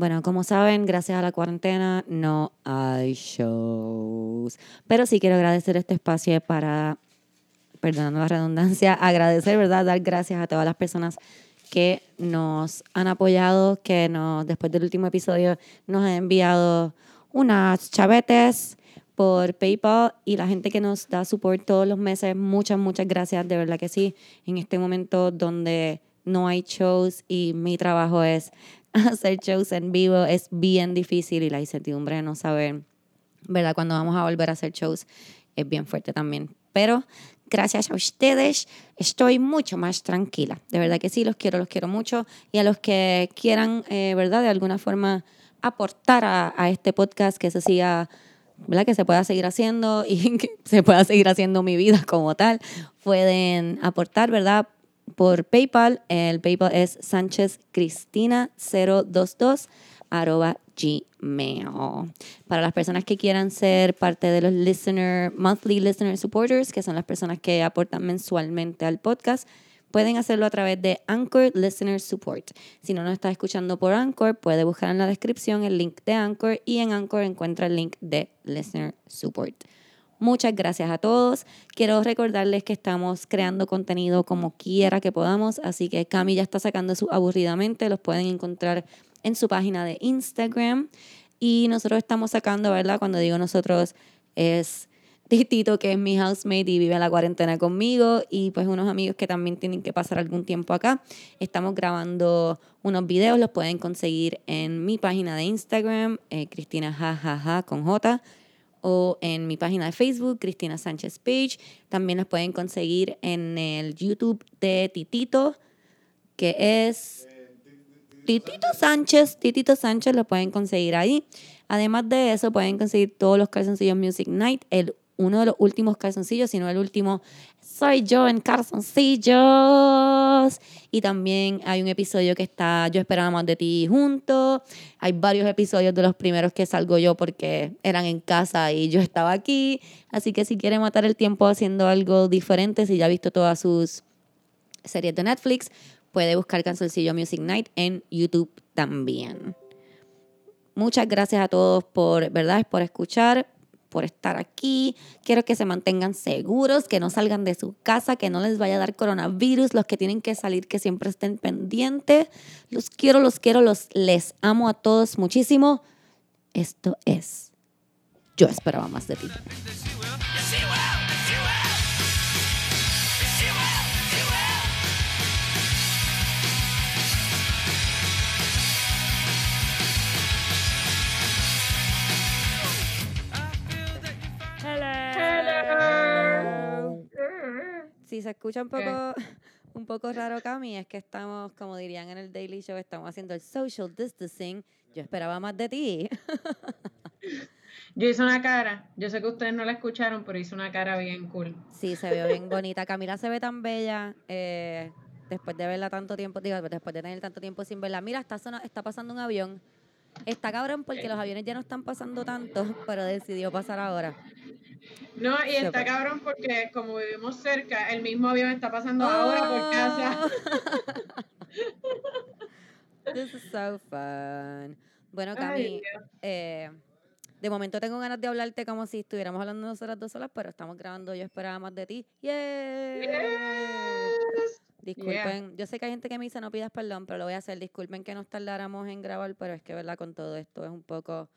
Bueno, como saben, gracias a la cuarentena no hay shows. Pero sí quiero agradecer este espacio para, perdonando la redundancia, agradecer, ¿verdad? Dar gracias a todas las personas que nos han apoyado, que nos, después del último episodio nos han enviado unas chavetes por PayPal y la gente que nos da support todos los meses. Muchas, muchas gracias, de verdad que sí. En este momento donde no hay shows y mi trabajo es hacer shows en vivo es bien difícil y la incertidumbre de no saber, ¿verdad? Cuando vamos a volver a hacer shows es bien fuerte también. Pero gracias a ustedes estoy mucho más tranquila. De verdad que sí, los quiero, los quiero mucho. Y a los que quieran, eh, ¿verdad? De alguna forma aportar a, a, este podcast, que se siga, ¿verdad? Que se pueda seguir haciendo y que se pueda seguir haciendo mi vida como tal, pueden aportar, ¿verdad? Por PayPal. El PayPal es sanchezcristina022 arroba gmail. Para las personas que quieran ser parte de los listener, monthly listener supporters, que son las personas que aportan mensualmente al podcast, pueden hacerlo a través de Anchor Listener Support. Si no nos está escuchando por Anchor, puede buscar en la descripción el link de Anchor y en Anchor encuentra el link de Listener Support. Muchas gracias a todos. Quiero recordarles que estamos creando contenido como quiera que podamos, así que Cami ya está sacando su aburridamente, los pueden encontrar en su página de Instagram y nosotros estamos sacando, ¿verdad? Cuando digo nosotros es Titito, que es mi housemate y vive la cuarentena conmigo, y pues unos amigos que también tienen que pasar algún tiempo acá. Estamos grabando unos videos, los pueden conseguir en mi página de Instagram, eh, Cristina jajaja con J o en mi página de Facebook, Cristina Sánchez Page. También nos pueden conseguir en el YouTube de Titito, que es Titito Sánchez. Titito Sánchez lo pueden conseguir ahí. Además de eso, pueden conseguir todos los calzoncillos Music Night, el uno de los últimos calzoncillos, sino el último soy yo en calzoncillos. Y también hay un episodio que está Yo esperaba más de ti junto. Hay varios episodios de los primeros que salgo yo porque eran en casa y yo estaba aquí. Así que si quiere matar el tiempo haciendo algo diferente, si ya ha visto todas sus series de Netflix, puede buscar Calzoncillo Music Night en YouTube también. Muchas gracias a todos por, ¿verdad? Por escuchar por estar aquí. Quiero que se mantengan seguros, que no salgan de su casa, que no les vaya a dar coronavirus. Los que tienen que salir, que siempre estén pendientes. Los quiero, los quiero, los les amo a todos muchísimo. Esto es. Yo esperaba más de ti. Si se escucha un poco, un poco raro, Cami, es que estamos, como dirían en el Daily Show, estamos haciendo el social distancing. Yo esperaba más de ti. Yo hice una cara, yo sé que ustedes no la escucharon, pero hice una cara bien cool. Sí, se ve bien bonita. Camila se ve tan bella eh, después de verla tanto tiempo, digo, después de tener tanto tiempo sin verla. Mira, está, está pasando un avión. Está cabrón porque los aviones ya no están pasando tanto, pero decidió pasar ahora. No, y está cabrón porque como vivimos cerca, el mismo avión está pasando ahora por casa. This is so fun. Bueno, Cami, eh, de momento tengo ganas de hablarte como si estuviéramos hablando nosotras dos solas, pero estamos grabando Yo esperaba más de ti. Disculpen, yo sé que hay gente que me dice no pidas perdón, pero lo voy a hacer. Disculpen que nos tardáramos en grabar, pero es que, ¿verdad? Con todo esto es un poco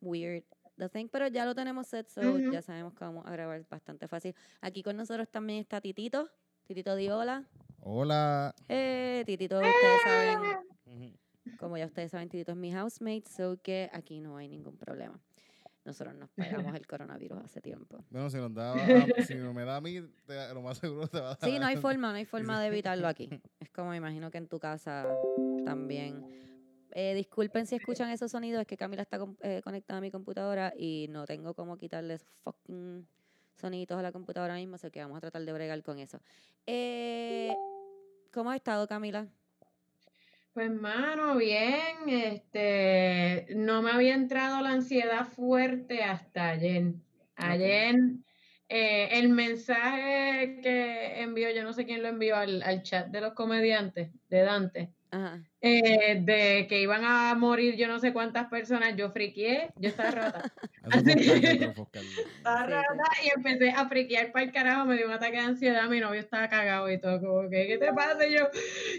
weird the thing, pero ya lo tenemos set, so ya sabemos cómo a grabar bastante fácil. Aquí con nosotros también está Titito. Titito di hola. Hola. Eh, Titito, ustedes saben, como ya ustedes saben, Titito es mi housemate, so que aquí no hay ningún problema. Nosotros nos pegamos el coronavirus hace tiempo. Bueno, si, nos da, si no me da a mí, lo más seguro te va a dar. Sí, no hay forma, no hay forma de evitarlo aquí. Es como me imagino que en tu casa también eh, disculpen si escuchan esos sonidos, es que Camila está eh, conectada a mi computadora y no tengo cómo quitarles fucking sonidos a la computadora mismo, así que vamos a tratar de bregar con eso. Eh, ¿Cómo ha estado, Camila? Pues, mano, bien. Este, no me había entrado la ansiedad fuerte hasta ayer. Ayer, el mensaje que envió, yo no sé quién lo envió al, al chat de los comediantes, de Dante Ajá. eh, de que iban a morir yo no sé cuántas personas, yo friqué, yo estaba rota. Otro Oscar. Estaba rota y empecé a friquear para el carajo, me dio un ataque de ansiedad, mi novio estaba cagado y todo, como que, ¿qué te pasa? Y yo,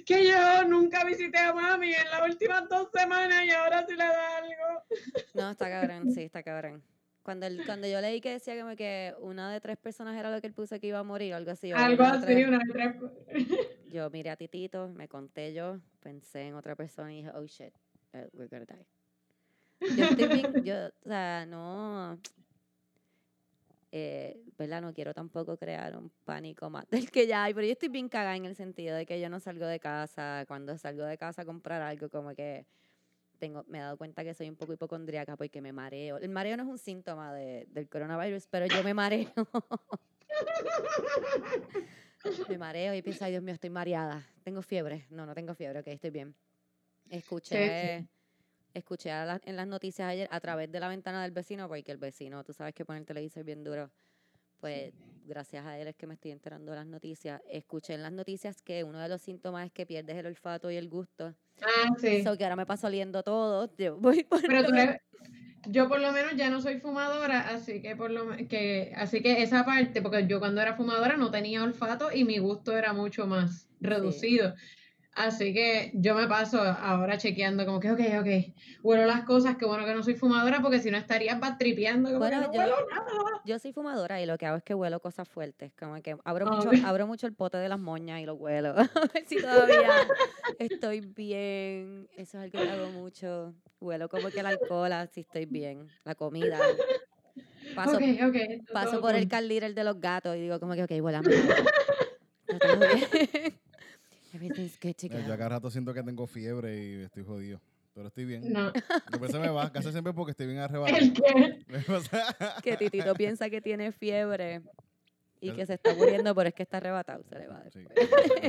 que yo nunca visité a mami en las últimas dos semanas y ahora sí le da algo. No, está cabrón, sí, está cabrón. Cuando, el- cuando yo leí que decía como que una de tres personas era lo que él puso que iba a morir o algo así. Algo una así, tres, una de tres. Yo miré a Titito, me conté yo, pensé en otra persona y dije, oh shit, uh, we're gonna die. Yo estoy bien, yo, o sea, no, eh, ¿verdad? No quiero tampoco crear un pánico más del que ya hay, pero yo estoy bien cagada en el sentido de que yo no salgo de casa, cuando salgo de casa a comprar algo, como que tengo, me he dado cuenta que soy un poco hipocondríaca porque me mareo. El mareo no es un síntoma de, del coronavirus, pero yo me mareo. me mareo y pienso, ay Dios mío, estoy mareada. Tengo fiebre. No, no tengo fiebre, ok, estoy bien. Escuché, escuché a la- en las noticias ayer a través de la ventana del vecino, porque el vecino, tú sabes que pone el televisor bien duro. Pues gracias a él es que me estoy enterando de las noticias. Escuché en las noticias que uno de los síntomas es que pierdes el olfato y el gusto. Ah, sí. So que ahora me paso oliendo todo. Yo voy por Pero tú eres- yo por lo menos ya no soy fumadora, así que por lo que así que esa parte, porque yo cuando era fumadora no tenía olfato y mi gusto era mucho más reducido. Así que yo me paso ahora chequeando como que, ok, ok, huelo las cosas, qué bueno que no soy fumadora, porque si no estarías tripeando como Bueno, que no yo- huelo nada. Yo soy fumadora y lo que hago es que huelo cosas fuertes, como que abro mucho, abro mucho el pote de las moñas y lo huelo, a ver si todavía estoy bien. Eso es algo que hago mucho. Huelo como que el alcohol, si estoy bien, la comida. Paso, paso por el car leader de los gatos y digo como que, ok, huele a mí. Está todo bien. Everything's good to Yo a cada rato siento que tengo fiebre y estoy jodido. Pero estoy bien. No, Después se me va, casi siempre porque estoy bien arrebatado. el que Titito piensa que tiene fiebre y que se está muriendo, pero es que está arrebatado, se le va Sí.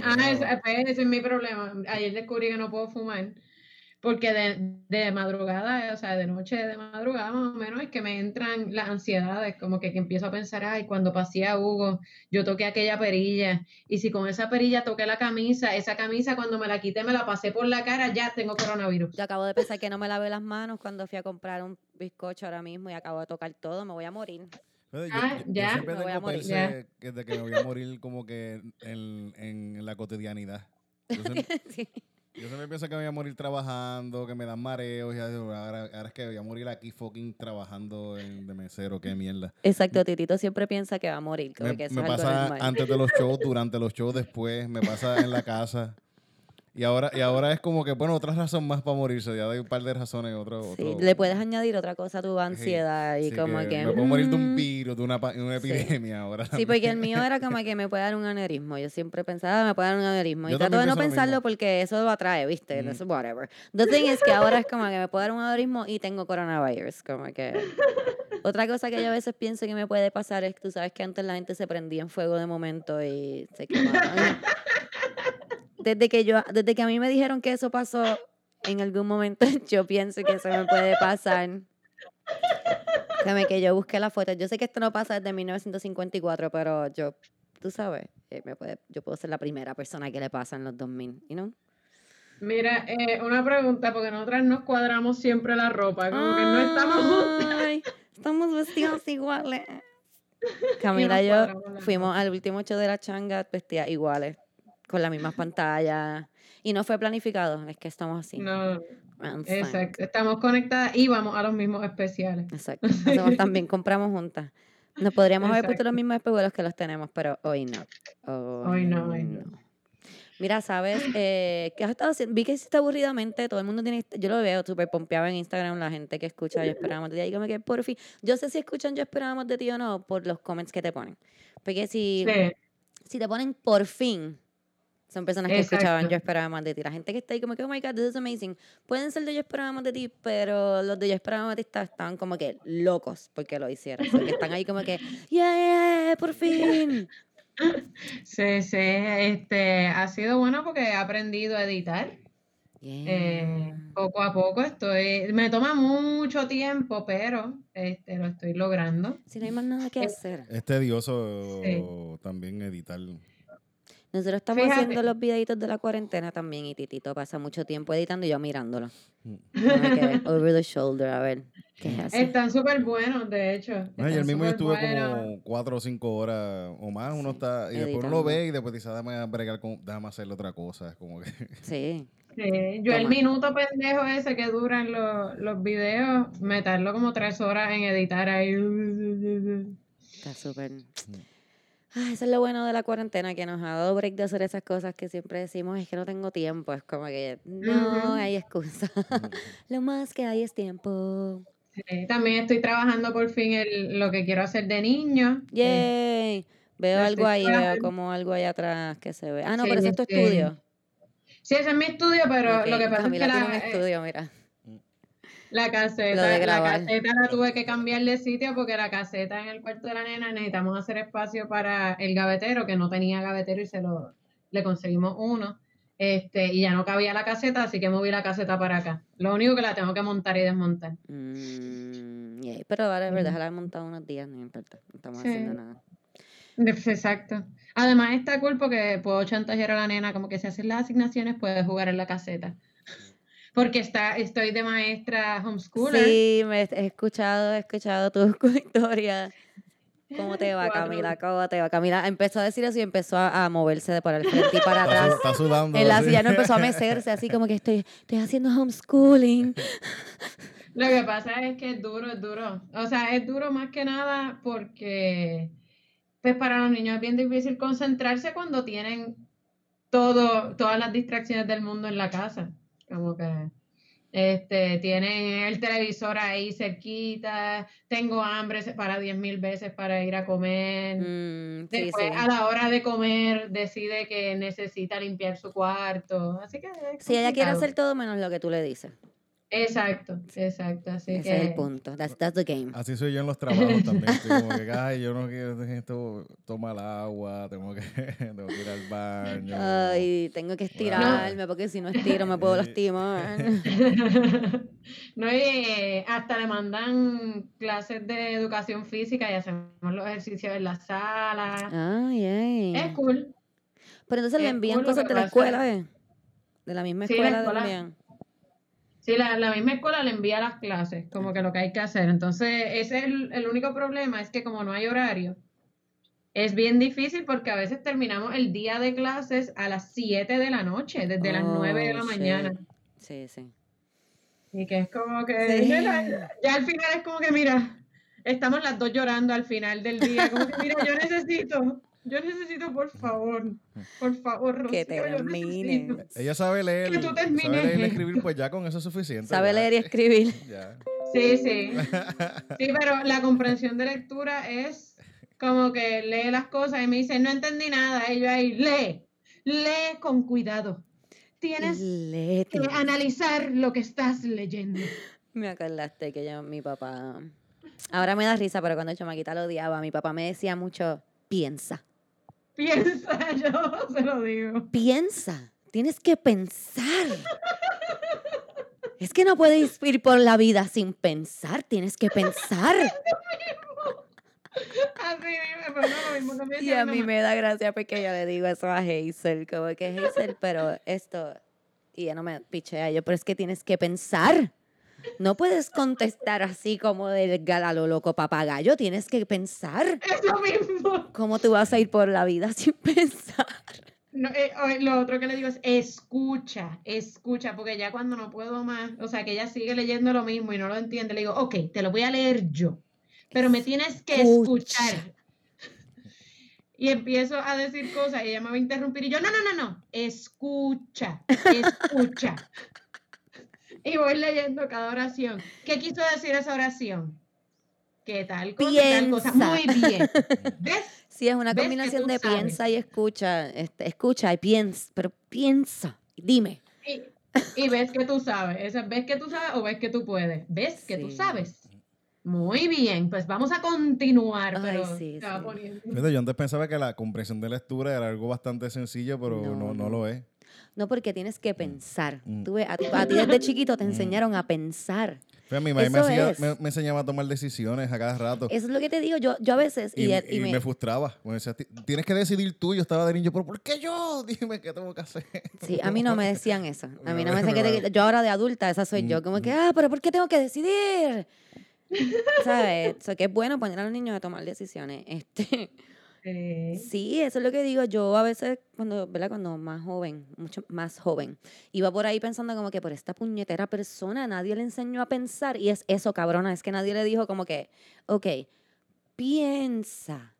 Ah, ese, pues, ese es mi problema. Ayer descubrí que no puedo fumar porque de, de madrugada, o sea, de noche, de madrugada más o menos, es que me entran las ansiedades, como que, que empiezo a pensar, ay, cuando pasé a Hugo, yo toqué aquella perilla, y si con esa perilla toqué la camisa, esa camisa cuando me la quité me la pasé por la cara, ya tengo coronavirus. Yo acabo de pensar que no me lavé las manos cuando fui a comprar un bizcocho ahora mismo y acabo de tocar todo, me voy a morir. Yo, Ah, yo- yo ya. siempre Me voy a tengo morir. pensé que de que me voy a morir como que en, en la cotidianidad. Sí. Yo siempre pienso que me voy a morir trabajando, que me dan mareos. Y ahora, ahora es que voy a morir aquí fucking trabajando en- de mesero, qué mierda. Exacto, Titito siempre piensa que va a morir, Me, que me algo pasa antes de los shows, durante los shows, después, me pasa en la casa. Y ahora, y ahora es como que, bueno, otra razón más para morirse. Ya hay un par de razones. Otro, Sí, otro- le puedes añadir otra cosa a tu ansiedad y Sí, como que... Me puedo morir de un mm, virus, de una, de una Sí. epidemia ahora. Sí, porque el mío era como que me puede dar un aneurismo. Yo siempre pensaba, "Ah, me puede dar un aneurismo. Y trato de no pensarlo porque eso lo atrae, ¿viste? Mm. Eso, whatever. The thing is que ahora es como que me puede dar un aneurismo y tengo coronavirus. Como que... Otra cosa que yo a veces pienso que me puede pasar es que tú sabes que antes la gente se prendía en fuego de momento y se quemaba. Desde que, yo, desde que a mí me dijeron que eso pasó en algún momento, yo pienso que eso me puede pasar. Déjame que yo busqué la foto. Yo sé que esto no pasa desde 1954, pero yo, tú sabes, eh, me puede, yo puedo ser la primera persona que le pasa en los 2000, you know? Mira, eh, una pregunta, porque nosotras nos cuadramos siempre la ropa, como que no estamos juntas. Ay, estamos vestidos iguales. Camila y yo fuimos al último show de la changa vestidas iguales, con las mismas pantallas. Y no fue planificado, es que estamos así. No, exacto, estamos conectadas y vamos a los mismos especiales. Exacto. También, compramos juntas. Nos podríamos haber puesto los mismos espejuelos que los tenemos, pero hoy no. Hoy no, hoy no. Mira, ¿sabes? Eh, ¿Qué has estado haciendo? Vi que hiciste aburridamente, todo el mundo tiene, yo lo veo súper pompeado en Instagram, la gente que escucha Yo Esperábamos de Ti, como que por fin, yo sé si escuchan Yo Esperábamos de Ti o no, por los comments que te ponen. Porque si, Sí, si te ponen por fin, son personas que escuchaban Exacto. Yo Esperaba Más de Ti. La gente que está ahí como que, oh my God, this is amazing. Pueden ser de Yo Esperaba Más de Ti, pero los de Yo Esperaba Más de Ti estaban como que locos porque lo hicieron. Porque están ahí como que, yeah, yeah, por fin. sí, sí, este, ha sido bueno porque he aprendido a editar. Eh, poco a poco estoy, me toma mucho tiempo, pero este, lo estoy logrando. Si no hay más nada que hacer. Es tedioso Sí. también editar. Nosotros estamos Fíjate. haciendo los videitos de la cuarentena también y Titito pasa mucho tiempo editando y yo mirándolo. Mm. Quedé over the shoulder a ver qué hace. Están súper buenos, de hecho. No, y el están mismo yo estuve como cuatro o cinco horas o más, uno Sí, está, y después uno lo ve y después dice, déjame bregar con, déjame hacerle otra cosa, es como que... Sí. Sí, yo el minuto pendejo ese que duran los, los videos, me tardo como tres horas en editar ahí. Está súper. Ah, eso es lo bueno de la cuarentena, que nos ha dado break de hacer esas cosas que siempre decimos, es que no tengo tiempo. Es como que no hay excusa. lo más que hay es tiempo. Sí, también estoy trabajando por fin el, lo que quiero hacer de niño. Yay. Veo lo algo ahí, veo como algo allá atrás que se ve. Ah, no, Sí, pero ese es tu estudio. Sí, ese es mi estudio, pero lo que pasa Camila es que tiene la, un eh, estudio, mira. La caseta, la caseta la tuve que cambiar de sitio porque la caseta en el cuarto de la nena necesitamos hacer espacio para el gavetero, que no tenía gavetero y se lo le conseguimos uno. Este, y ya no cabía la caseta, así que moví la caseta para acá. Lo único que la tengo que montar y desmontar. Mm. Pero es verdad, Ujú. la he montado unos días, no importa. No estamos Sí. haciendo nada. Exacto. Además está cool porque puedo chantajear a la nena como que si haces las asignaciones puedes jugar en la caseta. Porque está, estoy de maestra homeschooler. Sí, me he escuchado, he escuchado tu historia. ¿Cómo te va. Camila? ¿Cómo te va? Camila empezó a decir eso y empezó a, a moverse de para el frente y para Está, atrás. está sudando. En la silla no empezó a mecerse, así como que estoy, estoy haciendo homeschooling. Lo que pasa es que es duro, es duro. O sea, es duro más que nada porque pues para los niños es bien difícil concentrarse cuando tienen todo, todas las distracciones del mundo en la casa. Como que este, tienen el televisor ahí cerquita, tengo hambre, se para diez mil veces para ir a comer. Mm, sí, Después, sí. a la hora de comer, decide que necesita limpiar su cuarto. Así que Si ella quiere hacer todo menos lo que tú le dices. Exacto, exacto. Así Ese que es el punto. That's, that's the game. Así soy yo en los trabajos también. Estoy como que, ay, yo no quiero esto, toma el agua, tengo que, tengo que ir al baño. Ay, tengo que estirarme porque si no estiro me puedo lastimar. No, y eh, hasta le mandan clases de educación física y hacemos los ejercicios en la sala. Ay, ay. Es cool. Pero entonces le envían cool cosas de la escuela, ¿eh? De la misma Sí, la escuela escuela. envían. Sí, la, la misma escuela le envía las clases, como que lo que hay que hacer. Entonces, ese es el, el único problema, es que como no hay horario, es bien difícil porque a veces terminamos el día de clases a las 7 de la noche, desde las 9 de la mañana. Sí, sí. Y que es como que, Sí. mira, ya al final es como que, mira, estamos las dos llorando al final del día, como que, mira, yo necesito, yo necesito, por favor, por favor, Rocío, Que termines. necesito. Ella sabe leer, Que tú sabe termines. leer y escribir, pues ya con eso es suficiente. Sabe leer y escribir. Ya. Sí, sí. Sí, pero la comprensión de lectura es como que lee las cosas y me dice, no entendí nada, y yo ahí, lee, lee con cuidado. Tienes Léete. que analizar lo que estás leyendo. Me acordaste que yo, mi papá. Ahora me da risa, pero cuando chamaquita lo odiaba, mi papá me decía mucho: piensa, Piensa, yo se lo digo. piensa. Tienes que pensar. Es que no puedes ir por la vida sin pensar, tienes que pensar. Así mismo, pero no lo mismo Y a mí me da gracia porque yo le digo eso a Hazel, como que Hazel, pero esto, y ella no me pichea yo, pero es que tienes que pensar. No puedes contestar así como del galalo loco papagayo, tienes que pensar. Eso mismo. ¿Cómo tú vas a ir por la vida sin pensar? No, eh, lo otro que le digo es escucha, escucha, porque ya cuando no puedo más, o sea, que ella sigue leyendo lo mismo y no lo entiende, le digo, ok, te lo voy a leer yo, pero me tienes que Escucha. escuchar. Y empiezo a decir cosas y ella me va a interrumpir y yo, no, no, no, no, escucha, escucha. Y voy leyendo cada oración. ¿Qué quiso decir esa oración? ¿Qué tal cosa? y tal cosa. Piensa. Muy bien. ¿Ves? Sí, es una ¿Ves que combinación de sabes? piensa y escucha. Este, escucha y piensa, pero piensa. Dime. Y, y ves que tú sabes. Esa, ¿Ves que tú sabes o ves que tú puedes? ¿Ves que tú sabes? Muy bien, pues vamos a continuar, Ay, pero sí, poniendo. Yo antes pensaba que la comprensión de lectura era algo bastante sencillo, pero no, no. lo es. No, porque tienes que pensar. Mm. Tú ves, a, ti, a ti desde chiquito te enseñaron a pensar. Pues mi mamá me, es. me- me enseñaba a tomar decisiones a cada rato. Eso es lo que te digo. Yo, yo a veces. Y, Y, y y me, me- frustraba. Me decía, "Ti- tienes que decidir tú. Yo estaba de niño, pero ¿por qué yo? Dime qué tengo que hacer. Sí, a mí no me decían eso. A mí no me decían que te- yo ahora de adulta, esa soy Mm, yo. Como que, ah, pero ¿por qué tengo que decidir? ¿Sabes? So, que es bueno poner a los niños a tomar decisiones. Este, Sí. sí, eso es lo que digo. Yo a veces, cuando, ¿verdad? Cuando más joven, mucho más joven, iba por ahí pensando como que por esta puñetera persona nadie le enseñó a pensar. Y es eso, cabrona, es que nadie le dijo como que, ok, piensa.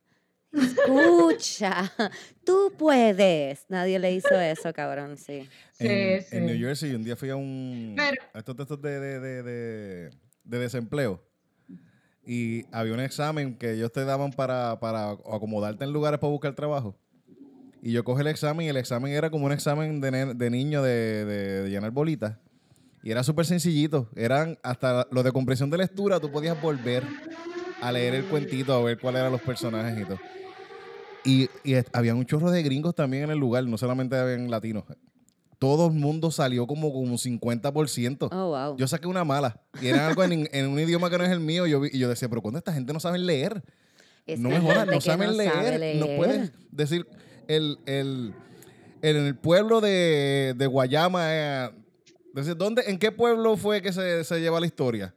Escucha, tú puedes. Nadie le hizo eso, cabrón, sí. Sí, en, sí. en New Jersey, un día fui a un. Pero- a estos textos de, de, de, de, de desempleo. Y había un examen que ellos te daban para, para acomodarte en lugares para buscar trabajo. Y yo cogí el examen y el examen era como un examen de, de niño de, de- llenar bolitas. Y era súper sencillito. Eran hasta lo de comprensión de lectura, tú podías volver a leer el cuentito, a ver cuáles eran los personajes y todo. Y, y había un chorro de gringos también en el lugar, no solamente habían latinos. Todo el mundo salió como como un 50%. Oh, wow. Yo saqué una mala. Y era algo en, en un idioma que no es el mío. Yo, y yo decía, pero ¿cuándo esta gente no sabe leer? No me jodas, no saben leer. sabe No puedes decir, el, el, el- en el pueblo de, de Guayama, eh, ¿dónde, ¿en qué pueblo fue que se, se lleva la historia?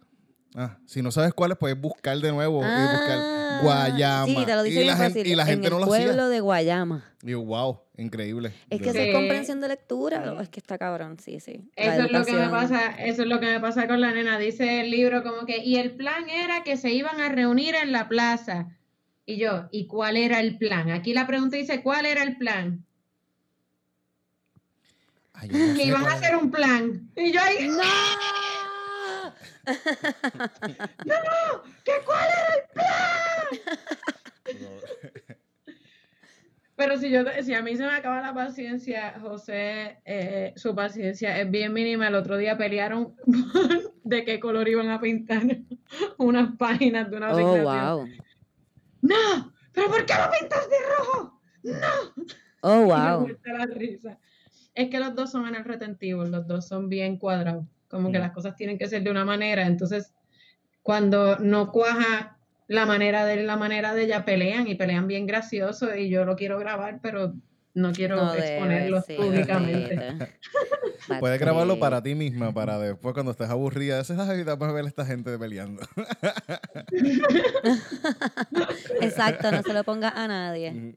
Ah, si no sabes cuál es, puedes buscar de nuevo y buscar Ah, Guayama. Sí, te lo dice y, bien la gente, fácil. y la gente en no el lo pueblo hacía. de Guayama. Y yo, wow, increíble. Es que Sí. comprensión de lectura. oh, Es que está cabrón, sí, sí. La Eso es lo que me pasa, eso es lo que me pasa con la nena. Dice el libro como que, y el plan era que se iban a reunir en la plaza. Y yo, ¿y cuál era el plan? Aquí la pregunta dice, ¿cuál era el plan? Ay, yo no Que iban a hacer un plan. Y yo ahí, ¡No! ¿qué cuál era el Pero si yo si a mí se me acaba la paciencia, José, eh, su paciencia es bien mínima. El otro día pelearon de qué color iban a pintar unas páginas de una Oh, asignación. wow. ¡No! ¿Pero por qué lo pintas de rojo? ¡No! Oh, wow. muerta la risa. Es que los dos son en el retentivo, los dos son bien cuadrados. Como que las cosas tienen que ser de una manera. Entonces, cuando no cuaja la manera de él, la manera de ella, pelean y pelean bien gracioso. Y yo lo quiero grabar, pero no quiero No exponerlo debe, sí, públicamente. Puedes grabarlo para ti misma, para después cuando estés aburrida. Esa es la vida para ver a esta gente peleando. Exacto, no se lo ponga a nadie.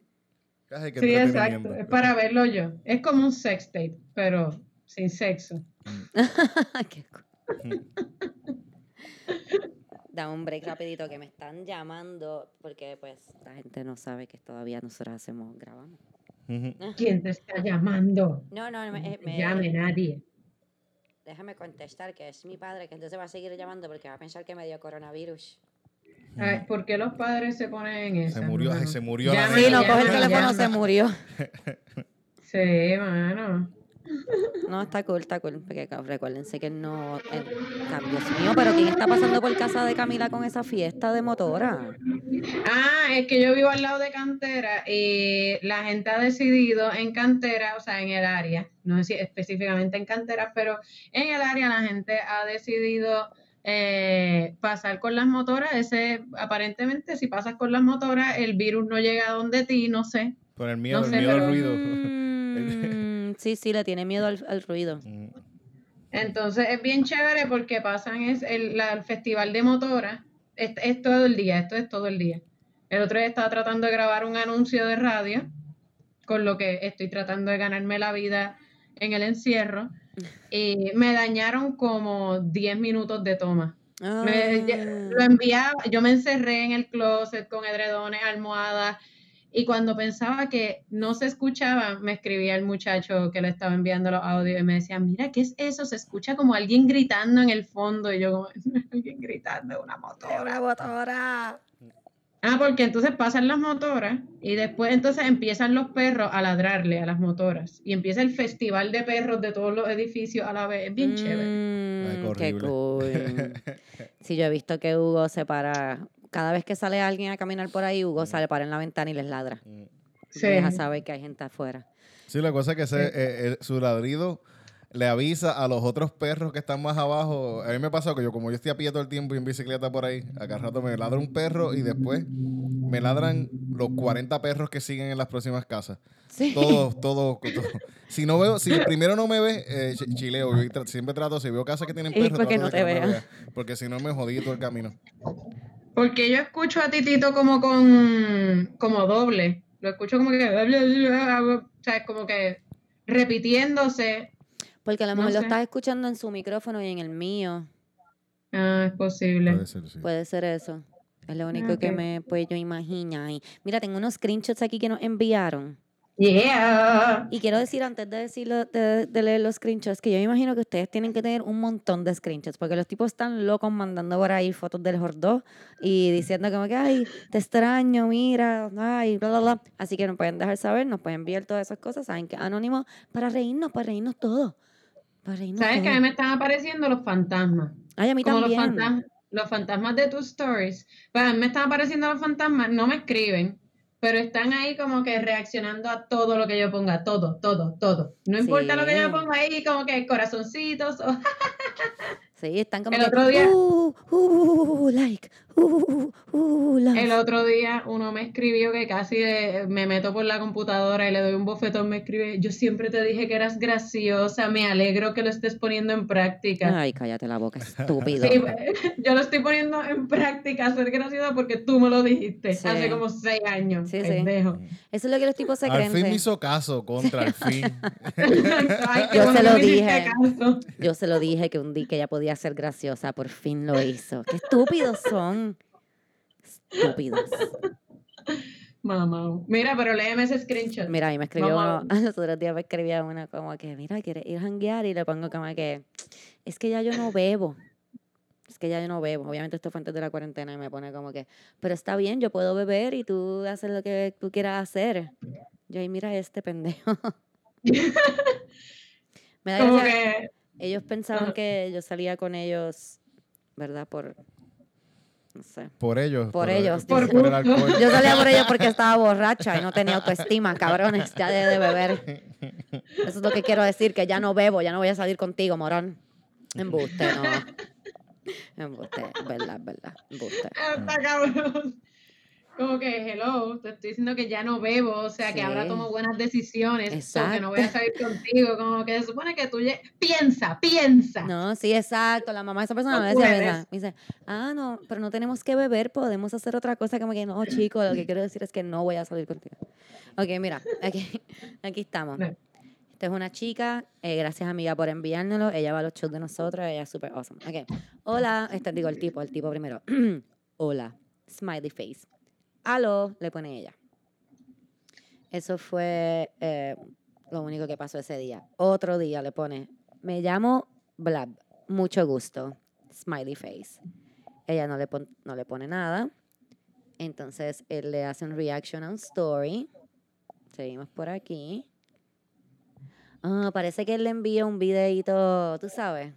Sí, exacto. Es para verlo yo. Es como un sex tape, pero sin sexo. Qué. Dame un break rapidito que me están llamando porque pues la gente no sabe que todavía nosotros hacemos, grabamos. ¿Quién te está llamando? No, no, me, No eh, te me- llame nadie. déjame contestar que es mi padre que entonces va a seguir llamando porque va a pensar que me dio coronavirus. Ay, ¿Por qué los padres se ponen en eso? Se murió, ay, se murió la Sí, no, coge el teléfono, se murió. Sí, mano. No, está cool, está cool. Porque recuérdense que no. eh, ah, Dios mío, pero ¿quién está pasando por casa de Camila con esa fiesta de motora? Ah, es que yo vivo al lado de Cantera y la gente ha decidido en Cantera, o sea, en el área, no sé si específicamente en Cantera, pero en el área la gente ha decidido eh, pasar con las motoras. Ese, aparentemente, si pasas con las motoras, el virus no llega a donde ti, no sé. Por el miedo, No el sé, miedo al ruido. Sí, sí, le tiene miedo al, al ruido. Mm. Entonces es bien chévere porque pasan es el, la- el festival de motoras, es, es todo el día, esto es todo el día. El otro día estaba tratando de grabar un anuncio de radio, con lo que estoy tratando de ganarme la vida en el encierro, y me dañaron como 10 minutos de toma. Me- Ah. lo enviaba, yo me encerré en el closet con edredones, almohadas, y cuando pensaba que no se escuchaba, me escribía el muchacho que le estaba enviando los audios y me decía, mira, ¿qué es eso? Se escucha como alguien gritando en el fondo, y yo como, alguien gritando, una motora. Una motora. Ah, porque entonces pasan las motoras y después entonces empiezan los perros a ladrarle a las motoras y empieza el festival de perros de todos los edificios a la vez. Es bien chévere. Mm, Ay, qué qué cool. Sí, yo he visto que Hugo se para. Cada vez que sale alguien a caminar por ahí, Hugo sale para en la ventana y les ladra. Mm. Sí. Deja saber que hay gente afuera. Sí, la cosa es que ese, eh, el- su ladrido le avisa a los otros perros que están más abajo. A mí me pasó que yo, como yo estoy a pie todo el tiempo y en bicicleta por ahí, acá rato me ladra un perro y después me ladran los 40 perros que siguen en las próximas casas. Sí. Todos, todos, todos. Si no veo, si el primero no me ve, eh, ch- chileo. Yo tra- siempre trato, si veo casas que tienen perros, porque trato no de te que vea, Porque si no me jodí todo el camino. Porque yo escucho a Titito como con, como doble. Lo escucho como que, o sea, es como que repitiéndose. Porque a lo No mejor lo sé. estás escuchando en su micrófono y en el mío. Ah, es posible. Puede ser, sí. Puede ser eso. Es lo único que me pues yo imagino. ahí. Mira, tengo unos screenshots aquí que nos enviaron. Yeah. Y quiero decir, antes de decirlo, de, de leer los screenshots, que yo imagino que ustedes tienen que tener un montón de screenshots, porque los tipos están locos mandando por ahí fotos del Jordó y diciendo como que, ay, te extraño, mira, ay, bla, bla, bla. Así que nos pueden dejar saber, nos pueden enviar todas esas cosas, saben que anónimo, para reírnos, para reírnos todo. Para reírnos ¿Sabes que a mí me están apareciendo los fantasmas? Ay, a mí Como los también. fantasmas, los fantasmas de tus stories. Pues a mí me están apareciendo los fantasmas, no me escriben, pero están ahí como que reaccionando a todo lo que yo ponga, todo, todo, todo. No importa lo que yo ponga ahí, como que corazoncitos. o- Sí, están como El que, otro día- uh, uh, like, uh, uh, love. El otro día uno me escribió que casi de- me meto por la computadora y le doy un bofetón, me escribe, yo siempre te dije que eras graciosa, me alegro que lo estés poniendo en práctica. Ay, cállate la boca, estúpido. Sí, yo lo estoy poniendo en práctica, ser graciosa porque tú me lo dijiste Sí. hace como seis años. Sí. Eso es lo que los tipos se Al creen. fin me hizo caso contra el fin. Ay, Yo bueno se lo dije. caso. Yo se lo dije que un día que ella podía ser graciosa, por fin lo hizo. Qué estúpidos son. Estúpidos. Mamá. Mira, pero léeme ese screenshot. Mira, ahí me escribió uno, los otros días me escribía una como que, mira, ¿quieres ir a janguear? Y le pongo como que, es que ya yo no bebo. Es que ya yo no bebo. Obviamente esto fue antes de la cuarentena y me pone como que, pero está bien, yo puedo beber y tú haces lo que tú quieras hacer. Yo, y mira este pendejo. me da gracia- que, Ellos pensaban que yo salía con ellos, ¿verdad? Por, no sé. Por ellos. Por ellos, Por, dice. por el alcohol. Yo salía por ellos porque estaba borracha y no tenía autoestima, cabrones, ya de, de beber. Eso es lo que quiero decir, que ya no bebo, ya no voy a salir contigo, morón. Embuste, no. Embuste, verdad, verdad, embuste. ah, está cabrón. Como que, hello, te estoy diciendo que ya no bebo, o sea, que ahora tomo buenas decisiones, so que no voy a Exacto. salir contigo, como que se supone que tú piensa, piensa. No, sí, exacto. La mamá de esa persona No me decía. ¿verdad? me dice, ah, no, pero no tenemos que beber, podemos hacer otra cosa. Como que no, chico, lo que quiero decir es que no voy a salir contigo. Ok, mira, aquí, aquí estamos. No. Esta es una chica, eh, gracias amiga por enviárnoslo. Ella va a los shows de nosotros, ella es súper awesome. Ok, hola, este digo el tipo, el tipo primero. hola, smiley face. Aló, le pone ella. Eso fue eh, lo único que pasó ese día. Otro día le pone, me llamo Blab, mucho gusto, smiley face. Ella no le, no le pone nada. Entonces él le hace un reaction a story. Seguimos por aquí. Ah, parece que él le envía un videito, tú sabes,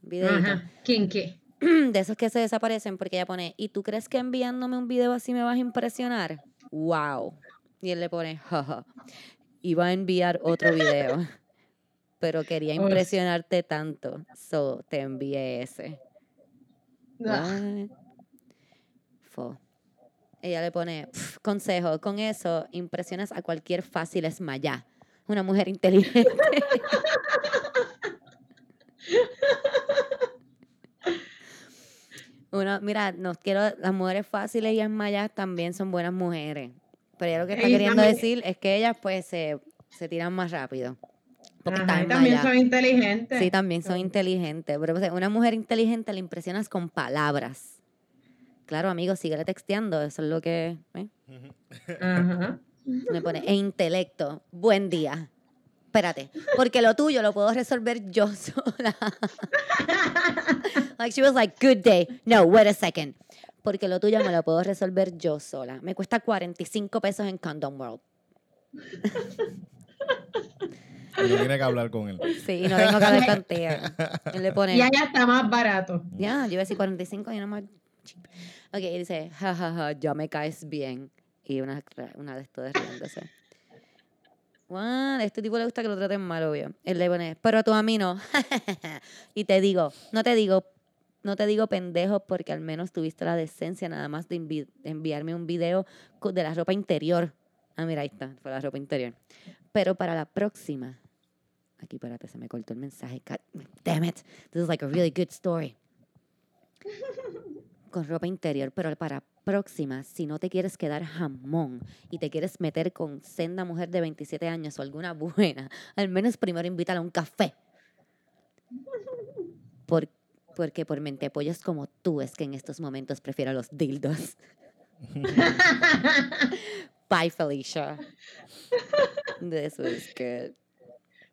videito Ajá, kinky. de esos que se desaparecen porque ella pone, ¿y tú crees que enviándome un video así me vas a impresionar? ¡Wow! Y él le pone, jaja. Va a enviar otro video. Pero quería impresionarte tanto. So, te envié ese. Ah? Fo. Ella le pone, "Pf, consejo, con eso impresionas a cualquier fácil esmayá. Una mujer inteligente. Uno, mira, no quiero, las mujeres fáciles y esmayas también son buenas mujeres. Pero ella lo que está Ellas queriendo también- decir es que ellas pues se, se tiran más rápido. Porque Ajá, están y también son inteligentes. Sí, también son inteligentes. Pero o sea, una mujer inteligente la impresionas con palabras. Claro, amigo, síguele texteando. Eso es lo que ¿eh? Ajá. me pone. E intelecto. Buen día. Espérate, porque lo tuyo lo puedo resolver yo sola. like she was like, good day. No, wait a second. Porque lo tuyo me lo puedo resolver yo sola. Me cuesta 45 pesos en Condom World. Y no tiene que hablar con él. Sí, y no tengo que hablar contigo. Él le pone. Y allá está más barato. Ya, yo iba a decir 45 y no más cheap. Ok, y dice, jajaja, ya me caes bien. Y una, una de estos de riéndose. What? Este tipo le gusta que lo traten mal, obvio. Él le pone, pero tú a mí no. y te digo, no te digo, no te digo pendejo porque al menos tuviste la decencia nada más de, envi- de enviarme un video de la ropa interior. Ah, mira, ahí está, fue la ropa interior. Pero para la próxima, aquí espérate, se me cortó el mensaje. God damn it, this is like a really good story. Con ropa interior, pero para próxima, si no te quieres quedar jamón y te quieres meter con senda mujer de 27 años o alguna buena, al menos primero invítala a un café. Por, porque por mentepollos como tú es que en estos momentos prefiero los dildos. Bye, Felicia. This was good.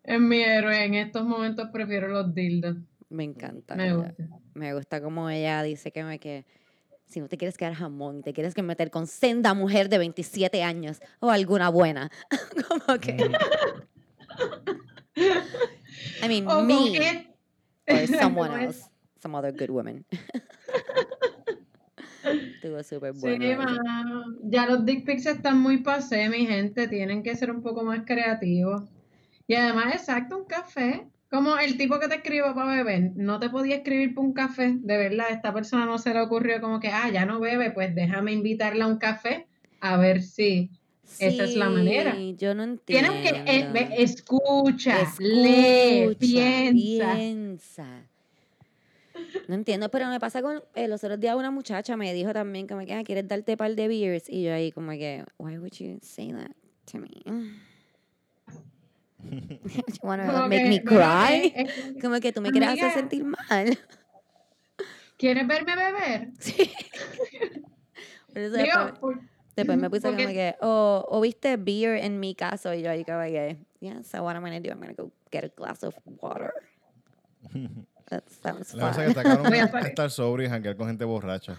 Es mi héroe. En estos momentos prefiero los dildos. Me encanta. Me gusta. Me gusta como ella dice que me que si no te quieres quedar jamón y te quieres que meter con senda mujer de 27 años o alguna buena. como que. I mean, O me e- or someone else. Some other good woman. Estuvo súper Sí, bueno. mano. Ya los dick pics están muy pasé, mi gente. Tienen que ser un poco más creativos. Y además, exacto, un café. Como el tipo que te escribo para beber, no te podía escribir para un café. De verdad, a esta persona no se le ocurrió como que, ah, ya no bebe, pues déjame invitarla a un café a ver si. Esa es la manera. Yo no entiendo. Tienes que, eh, escucha, lee, piensa. piensa. No entiendo, pero me pasa con eh, los otros días una muchacha me dijo también como que "Ah, quieres darte par de beers y yo ahí como que why would you say that to me? you wanna Como make que, me cry? eh, eh, Como que tú me quieres hacer sentir mal. ¿Quieres verme beber? Sí. Por eso Digo, después, por- después me puse porque- como que, oh, o viste beer en mi caso y yo ahí como que, yeah, so what I'm gonna do, I'm gonna go get a glass of water. That sounds La cosa que está cabrón es estar sobrio y janguear con gente borracha.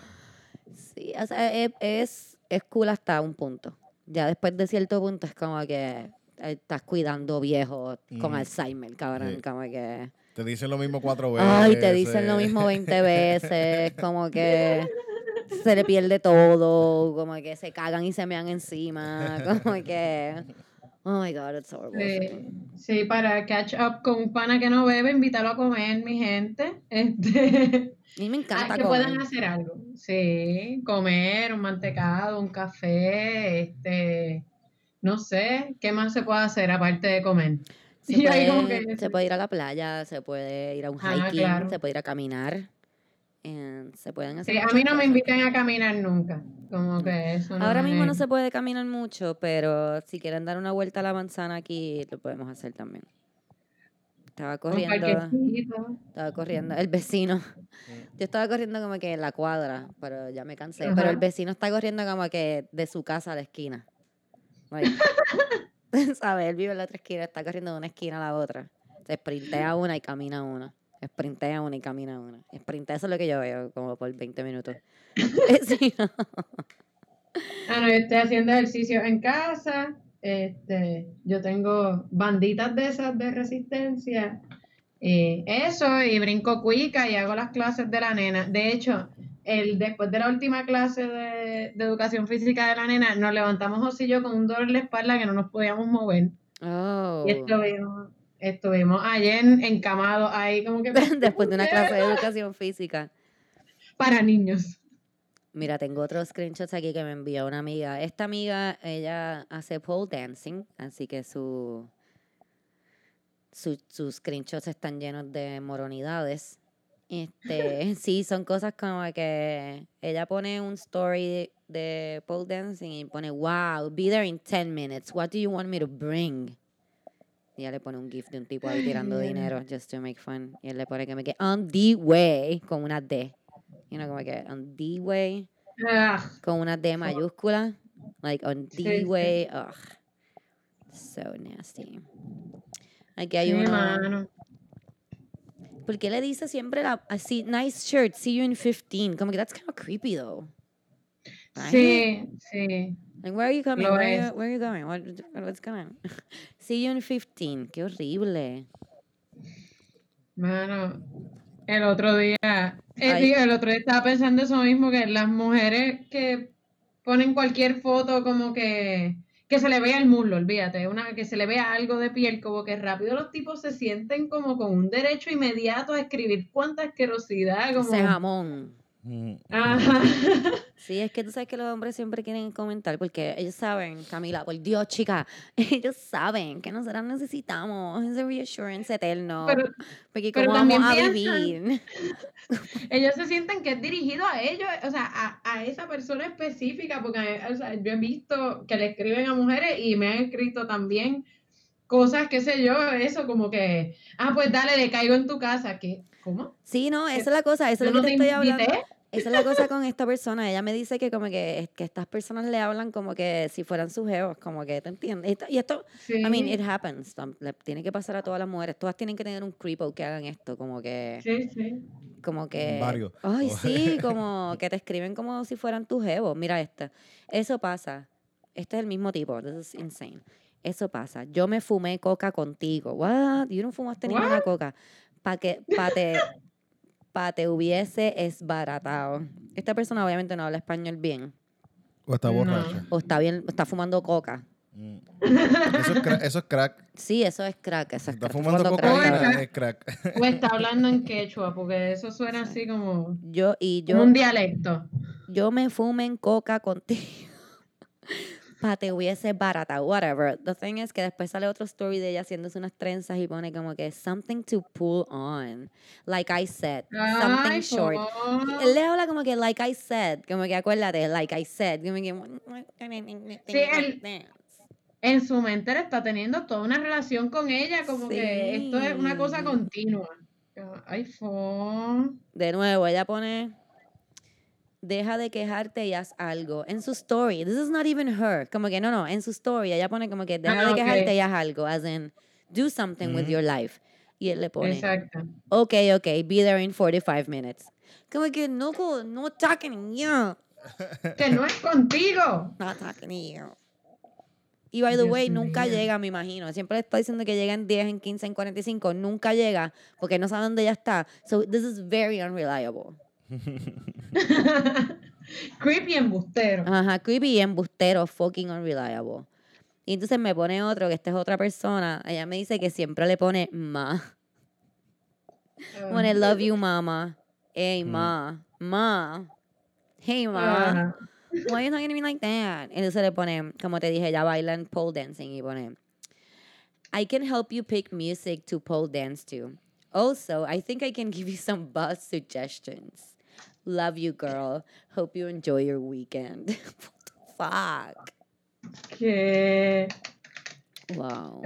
Sí, o sea, es, es, es cool hasta un punto. Ya después de cierto punto es como que estás cuidando viejo con. Alzheimer, cabrón. Sí. Como que. Te dicen lo mismo cuatro veces. Ay, te dicen lo mismo 20 veces. Como que se le pierde todo. Como que se cagan y se mean encima. Como que. Oh my god, it's horrible. Sí, sí, para catch up con un pana que no bebe, invítalo a comer, mi gente. Este, A mí me ah, encanta que puedan hacer algo. Sí, comer, un mantecado, un café, este, no sé, ¿qué más se puede hacer aparte de comer? Se Y ahí como puede, que- se puede ir a la playa, se puede ir a un Ah, hiking, claro. se puede ir a caminar. and se pueden hacer Sí, a mí no me cosas. inviten a caminar nunca, como que eso no Ahora mismo no se puede caminar mucho, pero si quieren dar una vuelta a la manzana aquí, lo podemos hacer también. Estaba corriendo, estaba corriendo, el vecino. Yo estaba corriendo como que en la cuadra, pero ya me cansé. Pero el vecino está corriendo como que de su casa a la esquina. ¿Sabes? Él vive en la otra esquina, está corriendo de una esquina a la otra. Se sprintea una y camina una. Sprintea una y camina una. Sprintea, eso es lo que yo veo, como por 20 minutos. Ah, no, yo estoy haciendo ejercicio en casa. Este, yo tengo banditas de esas de resistencia. Y eso, y brinco cuica y hago las clases de la nena. De hecho, el, después de la última clase de, de educación física de la nena, nos levantamos José y yo con un dolor en la espalda que no nos podíamos mover. Oh. Y estuvimos, estuvimos ayer encamados ahí como que... Después de una clase de educación física. Para niños. Mira, tengo otros screenshots aquí que me envió una amiga. Esta amiga, ella hace pole dancing, así que su, su- sus screenshots están llenos de moronidades. Este, sí, son cosas como que ella pone un story de pole dancing y pone, wow, be there in 10 minutes. What do you want me to bring? Y ella le pone un gift de un tipo ahí tirando dinero just to make fun. Y él le pone que me que on the way con una D. You know, como que on the way Ah, con una D mayúscula. Like on the sí. way. Ugh. So nasty. Aquí hay sí, uno. mano. ¿Por qué le dice siempre la, así, nice shirt, see you in 15? Como que that's kind of creepy though. Sí, sí. Like, where are you coming? Where are you, where are you going? What, what's going on? see you in 15. Qué horrible. Mano, el otro día, el otro día estaba pensando eso mismo, que las mujeres que ponen cualquier foto como que, que se le vea el muslo, olvídate, una, que se le vea algo de piel, como que rápido los tipos se sienten como con un derecho inmediato a escribir cuánta asquerosidad, como... Jamón. Mm. Ajá. Sí, es que tú sabes que los hombres siempre quieren comentar porque ellos saben, Camila, por Dios, chica, ellos saben que nosotras necesitamos ese reassurance eterno. Pero- porque pero cómo vamos también a piensan- vivir. ellos se sienten que es dirigido a ellos, o sea, a, a esa persona específica, porque o sea, yo he visto que le escriben a mujeres y me han escrito también cosas, qué sé yo, eso como que, ah, pues dale, le caigo en tu casa, ¿qué? ¿Cómo? Sí, no, esa es la cosa, eso es lo que no te te estoy hablando. Esa es la cosa con esta persona. Ella me dice que como que, que estas personas le hablan como que si fueran sus geos, como que, ¿te entiendes? Esto- y esto, Sí. I mean, it happens. le tiene que pasar a todas las mujeres. Todas tienen que tener un creepo que hagan esto, como que, sí, sí. como que. Varios. Ay, O- sí, como que te escriben como si fueran tus jevos. Mira esta. Eso pasa. Este es el mismo tipo. This is insane. Eso pasa. Yo me fumé coca contigo. What? You no fumaste ninguna coca. Para que, pa te, pa te hubiese esbaratado. Esta persona obviamente no habla español bien. O está No. borracha. O está bien, está fumando coca. Mm. Eso es, cra- eso es crack. Sí, eso es crack. Eso es Está crack. fumando crack, cabrón. cocaína, es crack. O está hablando en quechua, porque eso suena así como, Yo, y como yo, un dialecto. yo me fume en coca contigo. Pa' te hubiese barata, whatever. The thing is que después sale otro story de ella haciéndose unas trenzas y pone como que something to pull on. Like I said, something Ay, short. Él le habla como que like I said, como que acuérdate, like I said. Como que, él- en su mente él está teniendo toda una relación con ella, como que esto es una cosa continua. Fo. De nuevo, ella pone, deja de quejarte y haz algo. En su story, this is not even her. Como que no, no, en su story, ella pone como que deja Ah, de quejarte y haz algo. As in, do something with Ujú. your life. Y él le pone, Exacto. ok, ok, be there in 45 minutes. Como que no, no talking to you. Que no es contigo. Not talking to you. Y by the Dios way, nunca mío. llega, me imagino. Siempre le está diciendo que llega en 10, en 15, en 45. Nunca llega porque no sabe dónde ella está. So this is very unreliable. Creepy embustero. Ajá, creepy y embustero, fucking unreliable. Y entonces me pone otro, que esta es otra persona. Ella me dice que siempre le pone ma. Pone love you, mama. Hey, ma. Ma. Hey, ma. Ah, Why you talking to me like that? Entonces le pone, como te dije, ella baila en pole dancing y pone, I can help you pick music to pole dance to. Also, I think I can give you some buzz suggestions. Love you, girl. Hope you enjoy your weekend. What the fuck? que Wow.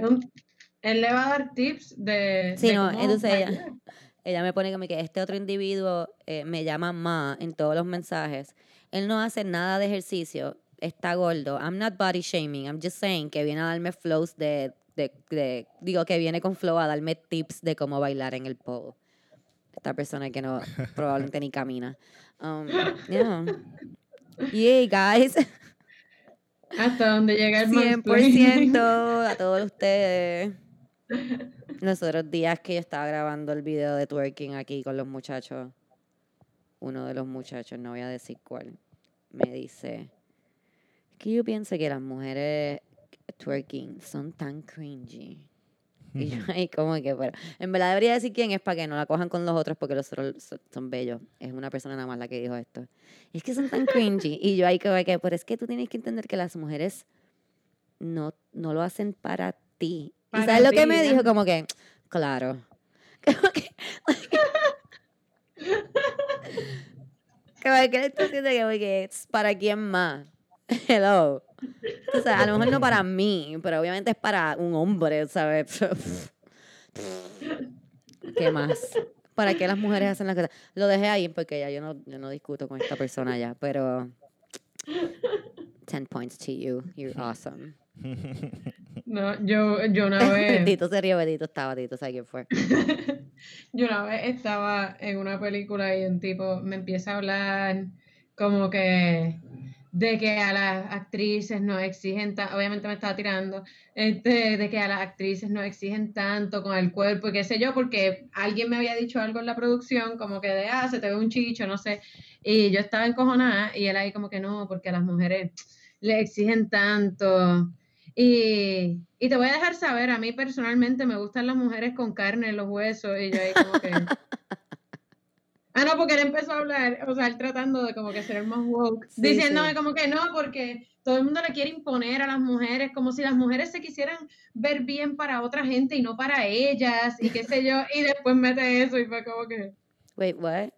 él le va a dar tips de. Sí, de no, entonces ella, ella me pone como que este otro individuo eh, me llama ma en todos los mensajes. Él no hace nada de ejercicio, está gordo. I'm not body shaming, I'm just saying que viene a darme flows de, de, de- digo que viene con flow a darme tips de cómo bailar en el pole. Esta persona que no, probablemente ni camina. Um, yeah. Yeah, guys. Hasta donde llega el mansplaining. 100% a todos ustedes. Los otros días que yo estaba grabando el video de twerking aquí con los muchachos, uno de los muchachos, no voy a decir cuál, me dice que yo pienso que las mujeres twerking son tan cringy. Y yo ahí como que, pero en verdad debería decir quién es para que no la cojan con los otros porque los otros son, son bellos. Es una persona nada más la que dijo esto. Es que son tan cringy. Y yo ahí como que, pero es que tú tienes que entender que las mujeres no, no lo hacen para ti. ¿Y Para sabes lo que me dijo? Como que, claro. Como que, como que le estoy diciendo que, como que para quién más. Hello. O sea, a lo mejor no para mí, pero obviamente es para un hombre, ¿sabes? ¿Qué más? ¿Para qué las mujeres hacen las cosas? Lo dejé ahí porque ya yo no, yo no discuto con esta persona ya, pero 10 points to you. You're awesome. No, yo, yo una vez. Betito se rió, Betito estaba, Betito, ¿sabes quién fue? Yo una vez estaba en una película y un tipo me empieza a hablar como que de que a las actrices no exigen tanto, obviamente me estaba tirando, este, de que a las actrices no exigen tanto con el cuerpo y qué sé yo, porque alguien me había dicho algo en la producción, como que de, ah, se te ve un chicho, no sé, y yo estaba encojonada y él ahí como que no, porque a las mujeres le exigen tanto. Y, y te voy a dejar saber, a mí personalmente me gustan las mujeres con carne en los huesos y yo ahí como que... Ah, no, porque él empezó a hablar, o sea, él tratando de como que ser más woke, Sí, diciéndome sí. como que no, porque todo el mundo le quiere imponer a las mujeres, como si las mujeres se quisieran ver bien para otra gente y no para ellas, y qué sé yo, y después mete eso y fue como que Wait, what?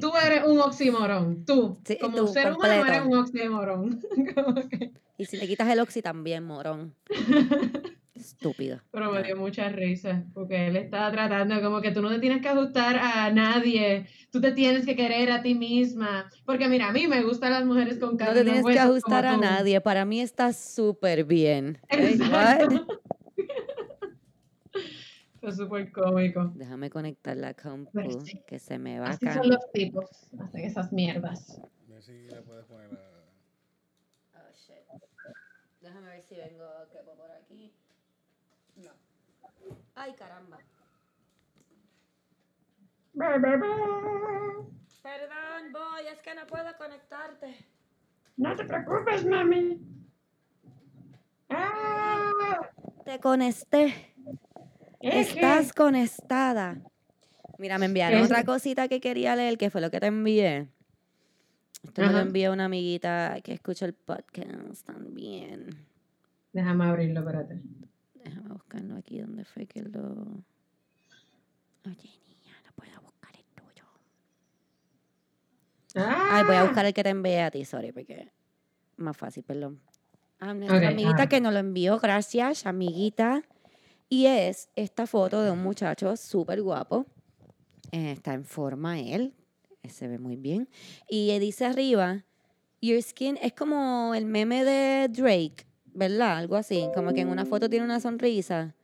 Tú eres un oxímoron, tú, Sí, como tú, ser humano completo. eres un oxímoron. Que- Y si le quitas el oxi también, morón. Estúpido. Pero me dio mucha risa, porque él estaba tratando como que tú no te tienes que ajustar a nadie, tú te tienes que querer a ti misma. Porque mira, a mí me gustan las mujeres con No carne te tienes que ajustar a tú. nadie. Para mí está súper bien. Exacto. Fue súper cómico. Déjame conectar la compu, sí. que se me va Así acá. son los tipos, hacen esas mierdas. A ver si le puedes poner la... Oh, shit. Déjame ver si vengo aquí. No. Ay, caramba. Perdón, boy, es que no puedo conectarte. No te preocupes, mami. Ah, Te conecté. Estás conectada. Mira, me enviaron ¿Qué? otra cosita que quería leer, que fue lo que te envié. Esto me lo Ajá. envió una amiguita que escucha el podcast también. Déjame abrirlo, espérate. Déjame buscarlo aquí donde fue que lo. Oye, niña, no puedo buscar el tuyo. Ay, voy a Ah, buscar el que te envié a ti, sorry, porque más fácil, perdón. Ah, nuestra amiguita ah. que nos lo envió, gracias, amiguita. Y es esta foto de un muchacho súper guapo. Eh, está en forma él, eh, se ve muy bien. Y dice arriba, Your skin es como el meme de Drake, ¿verdad? Algo así, como que en una foto tiene una sonrisa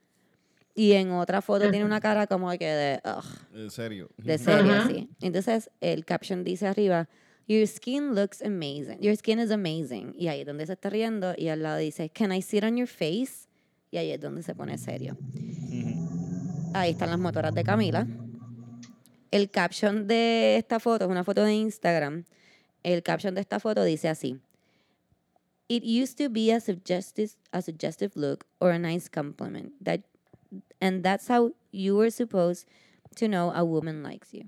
y en otra foto tiene una cara como que de, ugh, En serio. de serio, Ajá. así. Entonces, el caption dice arriba, Your skin looks amazing. Your skin is amazing. Y ahí es donde se está riendo. Y al lado dice, Can I sit on your face? Y ahí es donde se pone serio. Ahí están las motoras de Camila. El caption de esta foto es una foto de Instagram. El caption de esta foto dice así. It used to be a suggestive, a suggestive look or a nice compliment. That, and that's how you were supposed to know a woman likes you.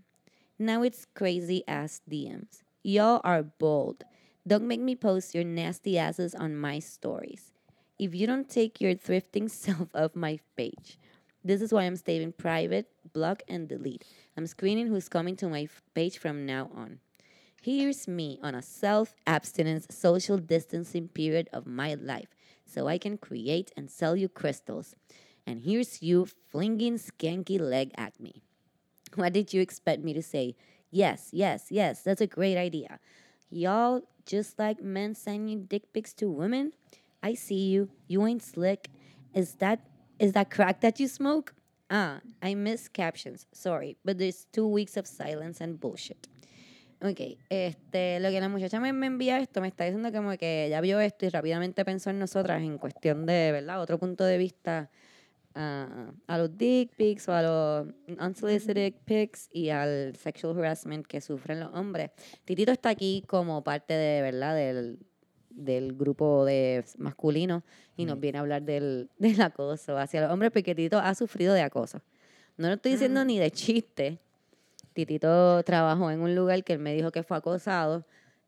Now it's crazy ass DMs. Y'all are bold. Don't make me post your nasty asses on my stories. If you don't take your thrifting self off my page, this is why I'm staying private, block, and delete. I'm screening who's coming to my page from now on. Here's me on a self abstinence social distancing period of my life so I can create and sell you crystals. And here's you flinging skanky leg at me. What did you expect me to say? Yes, yes, yes, that's a great idea. Y'all just like men sending dick pics to women? I see you. You ain't slick. Is that is that crack that you smoke? Ah, I miss captions. Sorry, but there's two weeks of silence and bullshit. Ok, este, lo que la muchacha me, me envía esto me está diciendo como que ella vio esto y rápidamente pensó en nosotras en cuestión de, ¿verdad? Otro punto de vista a, a los dick pics o a los unsolicited pics y al sexual harassment que sufren los hombres. Titito está aquí como parte de, ¿verdad? Del, del grupo de masculino y nos viene a hablar del, del acoso hacia los hombres porque Tito ha sufrido de acoso. No lo estoy diciendo ni de chiste. Titito trabajó en un lugar que él me dijo que fue acosado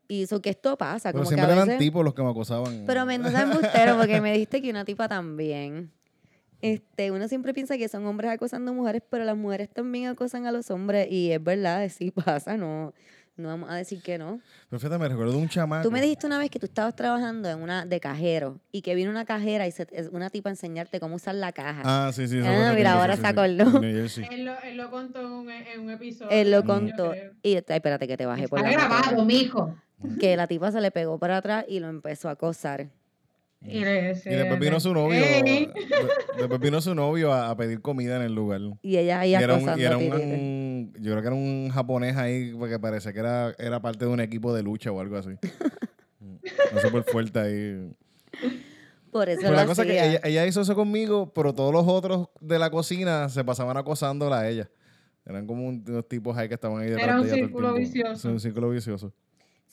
y hizo que esto pasa. Pero Como que a siempre eran tipos los que me acosaban. pero me no seas embustero porque me dijiste que una tipa también. Este, uno siempre piensa que son hombres acosando mujeres, pero las mujeres también acosan a los hombres y es verdad, sí pasa, no, no vamos a decir que no. Pero fíjate, me recuerdo de un chamaco. Tú me dijiste una vez que tú estabas trabajando en una de cajero y que vino una cajera y se- una tipa a enseñarte cómo usar la caja. Ah, sí, sí. Ah, mira, ahora se sí, sí. acordó. Él lo, él lo contó en un, en un episodio. Él lo contó y ay, espérate que te bajé por Está la grabado, mijo. que la tipa se le pegó para atrás y lo empezó a acosar. Y, le Y después vino su novio. De- después vino su novio a, a pedir comida en el lugar. Y ella ahí Y era un, y era yo creo que era un japonés ahí porque parecía que era, era parte de un equipo de lucha o algo así. no súper fuerte ahí. Por eso Pero lo la cosa es que ella, ella hizo eso conmigo, pero todos los otros de la cocina se pasaban acosándola a ella. Eran como un- unos tipos ahí que estaban ahí detrás Era un de ella todo el círculo vicioso. Sí, un círculo vicioso.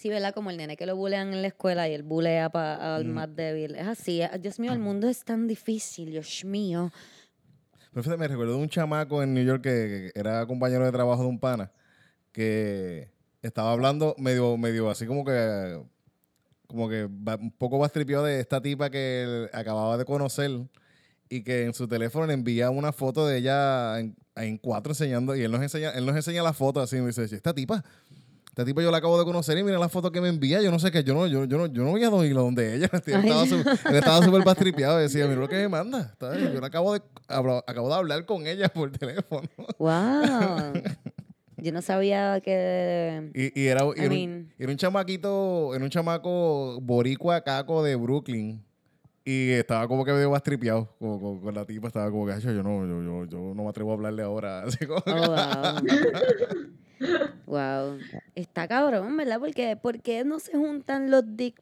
Sí, ¿verdad? Como el nene que lo bulean en la escuela y él bulea pa- al Mm. más débil. Es así. eh, Dios mío, el mundo es tan difícil, Dios mío. Pero fíjate, me recuerdo de un chamaco en New York que, era compañero de trabajo de un pana que estaba hablando medio, medio así como que como que un poco bastripeado de esta tipa que él acababa de conocer y que en su teléfono le envía una foto de ella en, en cuatro enseñando y él nos enseña, él nos enseña la foto así y me dice, esta tipa, esta tipa yo la acabo de conocer y mira la foto que me envía, yo no sé qué, yo no, yo, yo no, yo no voy a a donde ella, él estaba, Ay. su- él estaba súper bastripeado decía, mira lo que me manda, yo la acabo de, habla- acabo de hablar con ella por teléfono. ¡Wow! Yo no sabía que. Y, y era, I era, mean- un, era un chamaquito, era un chamaco boricua caco de Brooklyn. Y estaba como que medio bastripeado con, con, con la tipa. Estaba como que, "Acho, yo no, yo, yo, yo no me atrevo a hablarle ahora. Así como Oh, wow. Wow. Está cabrón, ¿verdad? Porque ¿por qué no se juntan los dick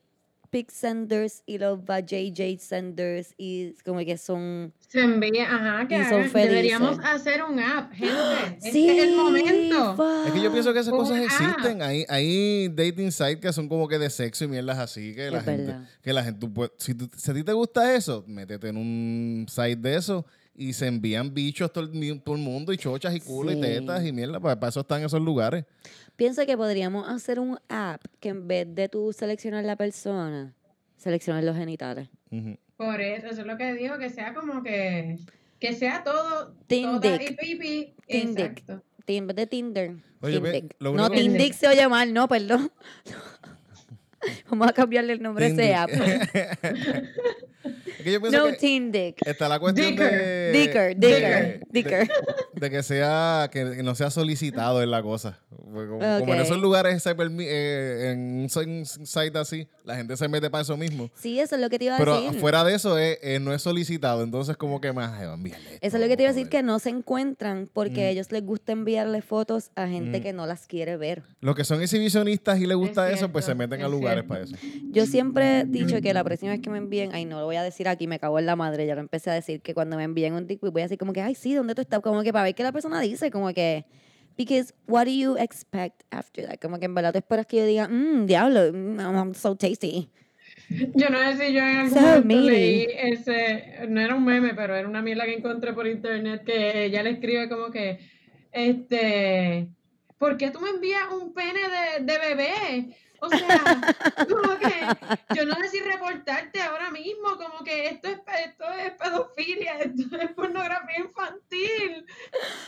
pic senders y los JJ senders y como que son Se envía, ajá, que son deberíamos hacer un app, gente. Sí, Este es el momento. fuck. Es que yo pienso que esas Un cosas app. existen. Hay, hay dating sites que son como que de sexo y mierdas así. Que la Es gente, verdad. que la gente tú puedes- si, tú- si a ti te gusta eso, métete en un site de eso y se envían bichos todo el, todo el mundo y chochas y culo Sí. y tetas y mierda. Para, para eso están esos lugares. Pienso que podríamos hacer un app que en vez de tú seleccionar la persona, seleccionar los genitales. Por eso, eso es lo que digo, que sea como que, que sea todo, dick. y pipi. Exacto. Vez de Tinder. Oye, ve, No, Tindick se oye mal, no, perdón. Vamos a cambiarle el nombre a ese app. es que yo pienso No que Tindick. está la cuestión Dicker. de... Dicker, de- Dicker, Dicker. De que sea, que no sea solicitado en la cosa. Como, como en esos lugares, se permi- eh, en un si- site así, la gente se mete para eso mismo. Sí, eso es lo que te iba a Pero decir. fuera de eso, es, eh, no es solicitado. Entonces, como que más, envíale Eso es lo que te iba a decir, que no se encuentran porque Mm. a ellos les gusta enviarle fotos a gente Mm. que no las quiere ver. Los que son exhibicionistas y les gusta Es eso, pues se meten a es lugares cierto. para eso. Yo siempre he dicho que la próxima vez que me envíen, ay, no lo voy a decir aquí, me cago en la madre, ya lo empecé a decir, que cuando me envíen un dick pic voy a decir como que, ay, sí, ¿dónde tú estás? Como que para ver qué la persona dice, como que, because what do you expect after that? Como que en verdad tú esperas que yo diga, mmm, diablo, mm, I'm so tasty. Yo no sé si yo en algún So momento leí ese, no era un meme, pero era una mierda que encontré por internet que ella le escribe como que, este, ¿por qué tú me envías un pene de, de bebé? O sea, como que yo no sé si reportarte ahora mismo, como que esto es, esto es pedofilia, esto es pornografía infantil.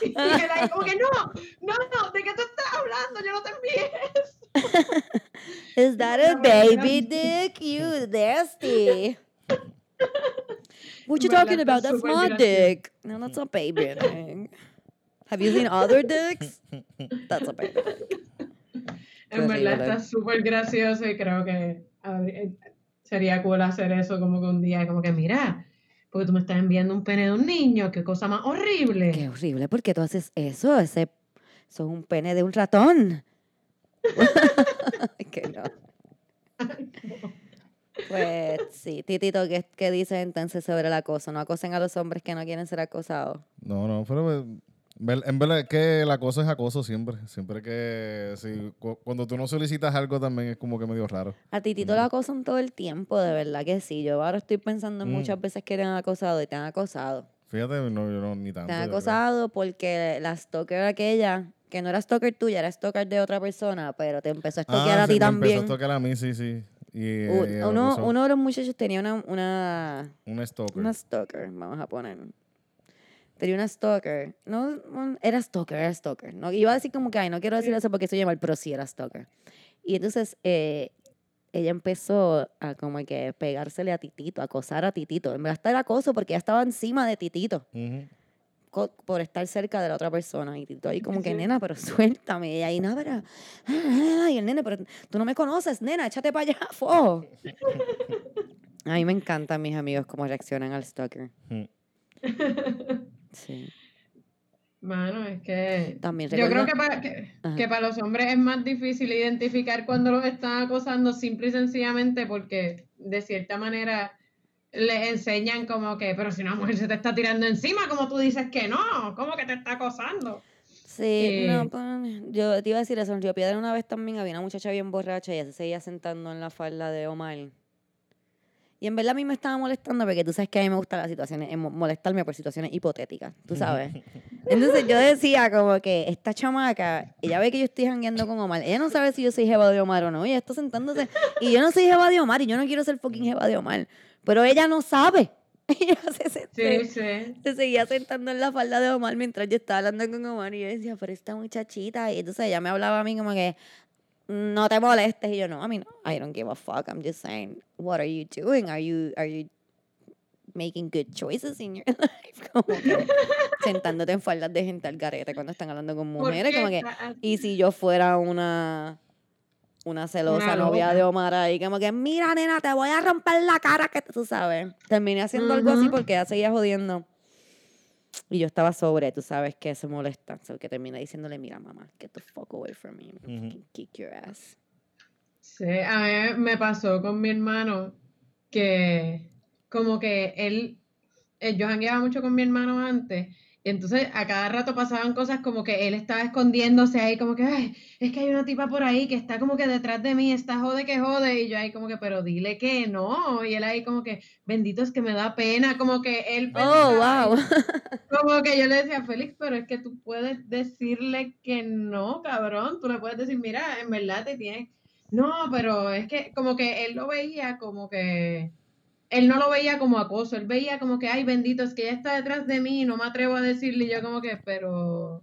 Y él ahí como que no, no, no, ¿de qué tú estás hablando? Yo no te envié eso. Is that a baby dick? You nasty. What you talking about? That's my dick. No, that's a baby dick. Have you seen other dicks? That's a baby dick. En verdad está súper gracioso y creo que eh, sería cool hacer eso como que un día, como que mira, porque tú me estás enviando un pene de un niño, qué cosa más horrible. Qué horrible, ¿por qué tú haces eso? Ese, eso es un pene de un ratón. que no. Pues sí, Titito, ¿qué, ¿qué dices entonces sobre el acoso? No acosen a los hombres que no quieren ser acosados. No, no, pero en verdad es que el acoso es acoso siempre. Siempre que si, cu- cuando tú no solicitas algo también es como que medio raro. A Titito lo acosan todo el tiempo, de verdad que sí. Yo ahora estoy pensando en Mm. muchas veces que le han acosado y te han acosado. Fíjate, no, yo no, ni tanto. Te han acosado porque la stalker aquella, que no era stalker tuya, era stalker de otra persona, pero te empezó a stalkear Ah, a sí, ti me también. Empezó a tocar a mí, sí, sí. Y, uno, uno de los muchachos tenía una, una, Un stalker. una stalker, vamos a poner. Tenía una stalker. No, era stalker, era stalker. No, iba a decir como que, ay, no quiero decir eso porque soy mal, pero sí era stalker. Y entonces eh, ella empezó a como que pegársele a Titito, a acosar a Titito. En verdad el acoso porque ella estaba encima de Titito por estar cerca de la otra persona. Y Tito ahí como que, nena, pero suéltame. Y ahí, no, pero... ah, Y el nene, pero tú no me conoces, nena, échate para allá, fo. A mí me encantan mis amigos cómo reaccionan al stalker. Sí. Mano, es que También yo creo que para, que, que para los hombres es más difícil identificar cuando los están acosando simple y sencillamente porque de cierta manera les enseñan como que, pero si una mujer se te está tirando encima, como tú dices que no, ¿cómo que te está acosando? Sí, Eh, no, pues, yo te iba a decir eso. En Río Piedra una vez también había una muchacha bien borracha y ella se seguía sentando en la falda de Omar. Y en verdad a mí me estaba molestando porque tú sabes que a mí me gustan las situaciones, eh, mo- molestarme por situaciones hipotéticas, tú sabes. Entonces yo decía como que esta chamaca, ella ve que yo estoy jangueando con Omar, ella no sabe si yo soy jeva de Omar o no, ella está sentándose y yo no soy jeva de Omar y yo no quiero ser fucking jeva de Omar, pero ella no sabe. Ella se, se- Sí, sí. se seguía sentando en la falda de Omar mientras yo estaba hablando con Omar y yo decía, pero esta muchachita. Y entonces ella me hablaba a mí como que, no te molestes. Y yo, no, I mean, I don't give a fuck. I'm just saying, what are you doing? Are you, are you making good choices in your life? Como que sentándote en faldas de gente al garete cuando están hablando con ¿Por mujeres. Como que, está así? y si yo fuera una una celosa Una novia de Omar ahí, como que, mira, nena, te voy a romper la cara, que tú sabes. Terminé haciendo algo así porque ella seguía jodiendo. Y yo estaba sobre, tú sabes que se molesta. So que terminé diciéndole, mira, mamá, get the fuck away from me. Kick your ass. Sí, a mí me pasó con mi hermano que como que él, yo jangueaba mucho con mi hermano antes, y entonces a cada rato pasaban cosas como que él estaba escondiéndose ahí, como que, ay, es que hay una tipa por ahí que está como que detrás de mí, está jode que jode, y yo ahí como que, pero dile que no, y él ahí como que, bendito es que me da pena, como que él Oh, wow. como que yo le decía, Félix, pero es que tú puedes decirle que no, cabrón. Tú le puedes decir, mira, en verdad te tienes. No, pero es que como que él lo veía como que. Él no lo veía como acoso, él veía como que, ay, bendito, es que ella está detrás de mí y no me atrevo a decirle. Y yo, como que, pero.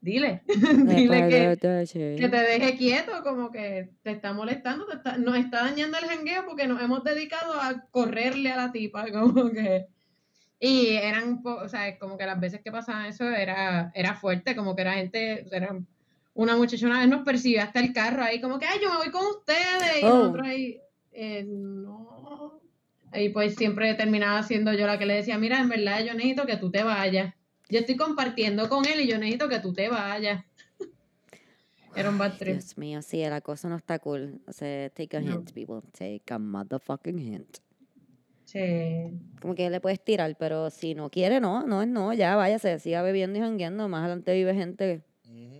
Dile, dile que, que te deje quieto, como que te está molestando, te está- nos está dañando el jangueo porque nos hemos dedicado a correrle a la tipa, como que... Y eran, o sea, como que las veces que pasaba eso era, era fuerte, como que era gente, era una muchacha una vez nos persiguió hasta el carro ahí, como que, ay, yo me voy con ustedes, y Oh. nosotros ahí, eh, no. Y pues siempre terminaba siendo yo la que le decía, mira, en verdad yo necesito que tú te vayas. Yo estoy compartiendo con él y yo necesito que tú te vayas. Era un bad trip. Dios mío, sí, el acoso no está cool. O sea, take a No. hint, people. Take a motherfucking hint. Sí. Como que le puedes tirar, pero si no quiere, no, no es no, ya váyase, siga bebiendo y jangueando. Más adelante vive gente,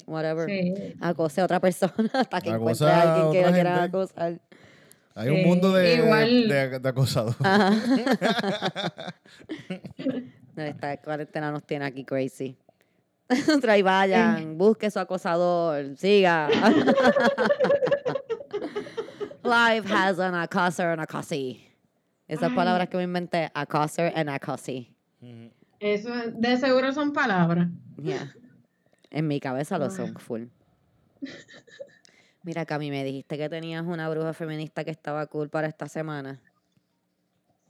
whatever. Sí. Acose a otra persona hasta que encuentre Acosa a a alguien que lo quiera acosar. Hay un Eh, mundo de, igual- de, de acosadores. Ajá. No, Esta cuarentena nos tiene aquí crazy. Trae, vayan, busque su acosador, siga. Life has an accuser and acosi. Esas Ay. palabras que me inventé, accuser and acosi. Ujú. Eso de seguro son palabras. Yeah. En mi cabeza lo son full. Mira, Cami, me dijiste que tenías una bruja feminista que estaba cool para esta semana.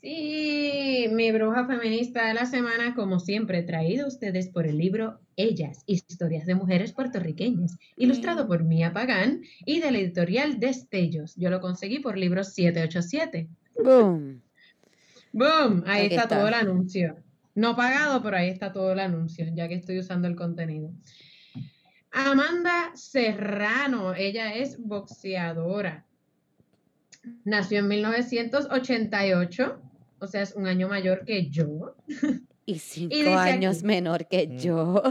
Sí, mi bruja feminista de la semana, como siempre, traído a ustedes por el libro Ellas, Historias de Mujeres Puertorriqueñas, ilustrado por Mía Pagán y de la editorial Destellos. Yo lo conseguí por libro 787. Boom. ¡Boom! Ahí está. todo el anuncio. No pagado, pero ahí está todo el anuncio, ya que estoy usando el contenido. Amanda Serrano, ella es boxeadora. Nació en 1988, o sea, es un año mayor que yo. Y cinco dice años aquí- menor que Mm. yo.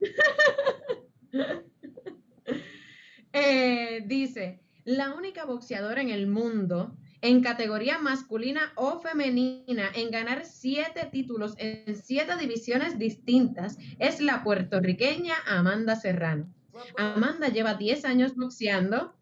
Eh, dice, la única boxeadora en el mundo en categoría masculina o femenina en ganar siete títulos en siete divisiones distintas es la puertorriqueña Amanda Serrano. Amanda lleva 10 años boxeando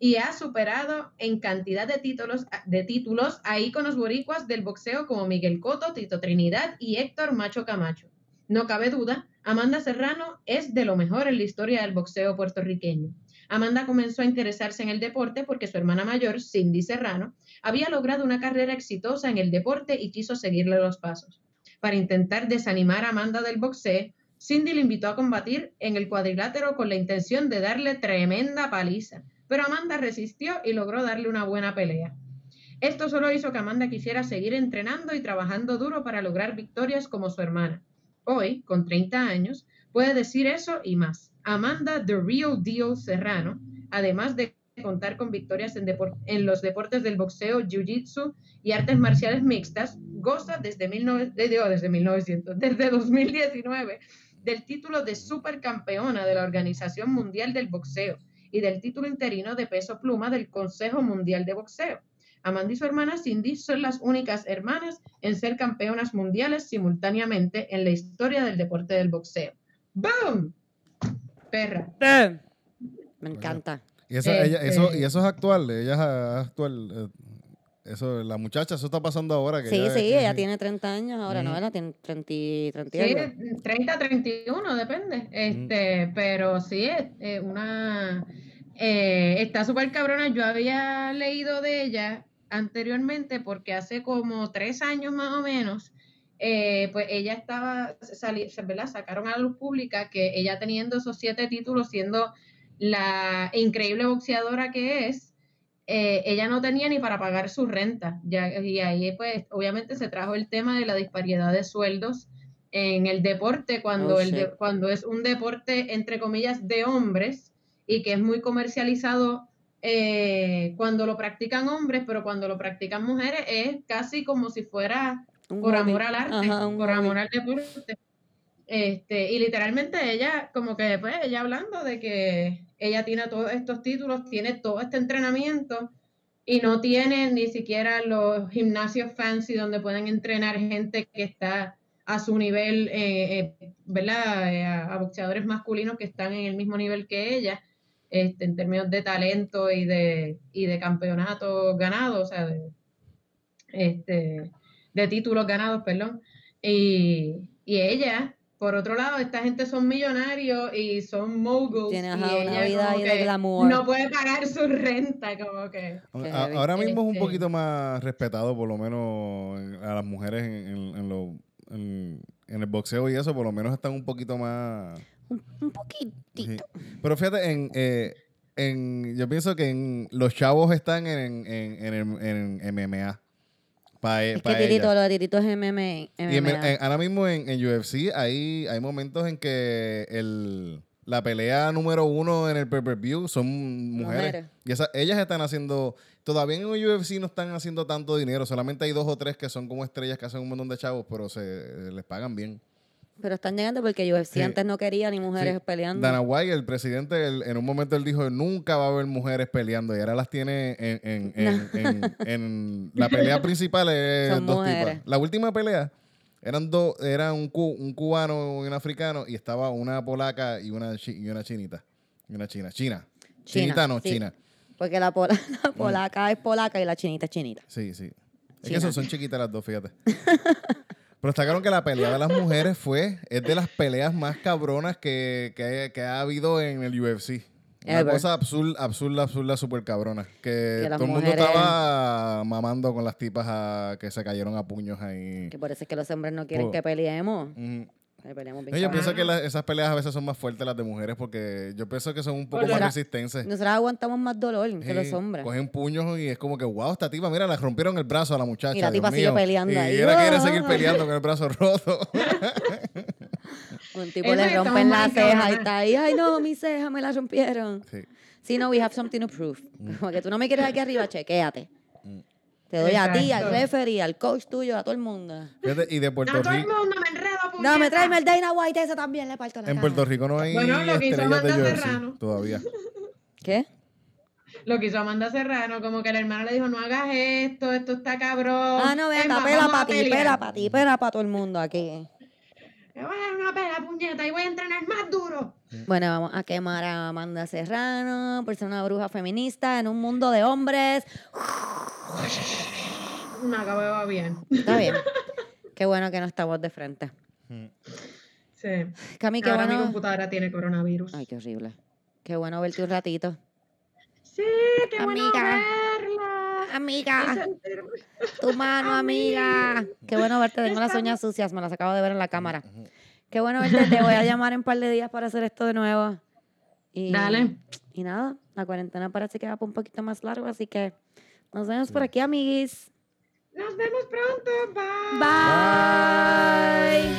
y ha superado en cantidad de títulos, de títulos a íconos boricuas del boxeo como Miguel Cotto, Tito Trinidad y Héctor Macho Camacho. No cabe duda, Amanda Serrano es de lo mejor en la historia del boxeo puertorriqueño. Amanda comenzó a interesarse en el deporte porque su hermana mayor, Cindy Serrano, había logrado una carrera exitosa en el deporte y quiso seguirle los pasos. Para intentar desanimar a Amanda del boxeo, Cindy le invitó a combatir en el cuadrilátero con la intención de darle tremenda paliza, pero Amanda resistió y logró darle una buena pelea. Esto solo hizo que Amanda quisiera seguir entrenando y trabajando duro para lograr victorias como su hermana. Hoy, con 30 años, puede decir eso y más. Amanda The Real Deal Serrano, además de contar con victorias en, los deportes del boxeo, jiu-jitsu y artes marciales mixtas, goza desde, 19 eh, desde 1900, desde 2019 del título de supercampeona de la Organización Mundial del Boxeo y del título interino de peso pluma del Consejo Mundial de Boxeo. Amanda y su hermana Cindy son las únicas hermanas en ser campeonas mundiales simultáneamente en la historia del deporte del boxeo. ¡Boom! Perra. Me encanta. Y eso, ella- eso, Este- y eso es actual, ella es actual. eh, Eso, la muchacha, eso está pasando ahora. Que Sí, ella- sí, que- ella tiene 30 años ahora, ¿no? Ujú. ¿Verdad? Tiene 30, y- 30 y Sí, algo. 30, 31, depende. Este, pero sí, es es una eh, está súper cabrona. Yo había leído de ella anteriormente porque hace como tres años más o menos, eh, pues ella estaba, sali- ¿verdad? Sacaron a la luz pública que ella teniendo esos siete títulos, siendo la increíble boxeadora que es, eh, ella no tenía ni para pagar su renta. Ya, y ahí, pues, obviamente se trajo el tema de la disparidad de sueldos en el deporte cuando, Oh, el de- cuando es un deporte, entre comillas, de hombres y que es muy comercializado eh, cuando lo practican hombres, pero cuando lo practican mujeres es casi como si fuera Un por hobby. amor al arte, Ajá, por hobby. amor al deporte. Este, y literalmente ella, como que pues, ella hablando de que ella tiene todos estos títulos, tiene todo este entrenamiento y no tiene ni siquiera los gimnasios fancy donde pueden entrenar gente que está a su nivel, eh, eh, ¿verdad? Eh, a, a boxeadores masculinos que están en el mismo nivel que ella, este, en términos de talento y de, y de campeonatos ganados, o sea, de, este, de títulos ganados, perdón. Y, y ella, por otro lado, esta gente son millonarios y son moguls. Tiene, y ajá, una ella vida como ahí de que glamour. No puede pagar su renta, como que. A- ahora mismo es un Este- poquito más respetado, por lo menos en- a las mujeres en, en- en lo- en- en el boxeo y eso, por lo menos están un poquito más. Un, un poquitito. sí. Pero fíjate, en, eh, en, yo pienso que en, los chavos están en, en, en, el- en MMA. Pa, e- Es pa que ellas. lo de Titito es MMA. Y en- MMA. en- ahora mismo en, en UFC hay, hay momentos en que el, la pelea número uno en el pay-per-view son mujeres. Mujeres. Y esa- ellas están haciendo... Todavía en UFC no están haciendo tanto dinero. Solamente hay dos o tres que son como estrellas que hacen un montón de chavos, pero se les pagan bien. Pero están llegando porque UFC Sí. antes no quería ni mujeres Sí. peleando. Dana White, el presidente, él- en un momento él dijo, nunca va a haber mujeres peleando. Y ahora las tiene en, en- en- la pelea principal. Es Son dos mujeres. tipas. La última pelea eran dos, era un, cu- un cubano y un africano y estaba una polaca y una, y una chinita. Y una china. China. China, Chinita no, sí. china. Porque la, pola- la polaca es polaca y la chinita es chinita. Sí, sí. Es China. que son, son chiquitas las dos, fíjate. Pero destacaron que la pelea de las mujeres fue, es de las peleas más cabronas que, que, que ha habido en el UFC. Una Ever. cosa absurda, absurda, absurda, súper cabrona. Que, todo el mundo mujeres- estaba mamando con las tipas a- que se cayeron a puños ahí. Que por eso es que los hombres no quieren Oh. que peleemos. Que peleemos bien No, yo cabrón. pienso que la- esas peleas a veces son más fuertes las de mujeres porque yo pienso que son un poco más resistentes. Nosotros aguantamos más dolor que los hombres. Cogen puños y es como que, wow, esta tipa, mira, le rompieron el brazo a la muchacha. Y la Dios tipa sigue mío. peleando y ahí. ella quiere seguir peleando con el brazo roto. Un tipo Eso le que rompen estamos la ceja y cabronas. está ahí. Ay, no, mi ceja me la rompieron. sí. Si no, we have something to prove. Mm. Como que tú no me quieres aquí arriba, chequéate. Te doy a ti, al Exacto. referee, al coach tuyo, a todo el mundo. Fíjate, y de No, Puerto todo el Rico. mundo me enredo, No, me puñeta. tráeme el Dana White ese también, le parto la En cara. Puerto Rico no hay Bueno, lo que hizo estrellas de Amanda Serrano. todavía. ¿Qué? Lo que hizo Amanda Serrano, como que el hermano le dijo, no hagas esto, esto está cabrón. Ah, no, Es venga, más, pela vamos a para ti, pelear. pela para ti, pela para todo el mundo aquí. Me voy a dar una pela, puñeta, y voy a entrenar más duro. Bueno, vamos a quemar a Amanda Serrano por ser una bruja feminista en un mundo de hombres. Me acababa bien. Está bien. Qué bueno que no estamos de frente. Sí. Cami, qué Ahora mi bueno. computadora tiene coronavirus. Ay, qué horrible. Qué bueno verte un ratito. Sí, qué bueno Amiga. verla. Y Amiga, tu mano, amiga. Qué bueno verte. Tengo las uñas sucias, me las acabo de ver en la cámara. Qué bueno verte. Te voy a llamar en un par de días para hacer esto de nuevo. Y, Dale. Y nada, la cuarentena parece que va un poquito más largo, así que nos vemos por aquí, amiguis. Nos vemos pronto. Bye. Bye.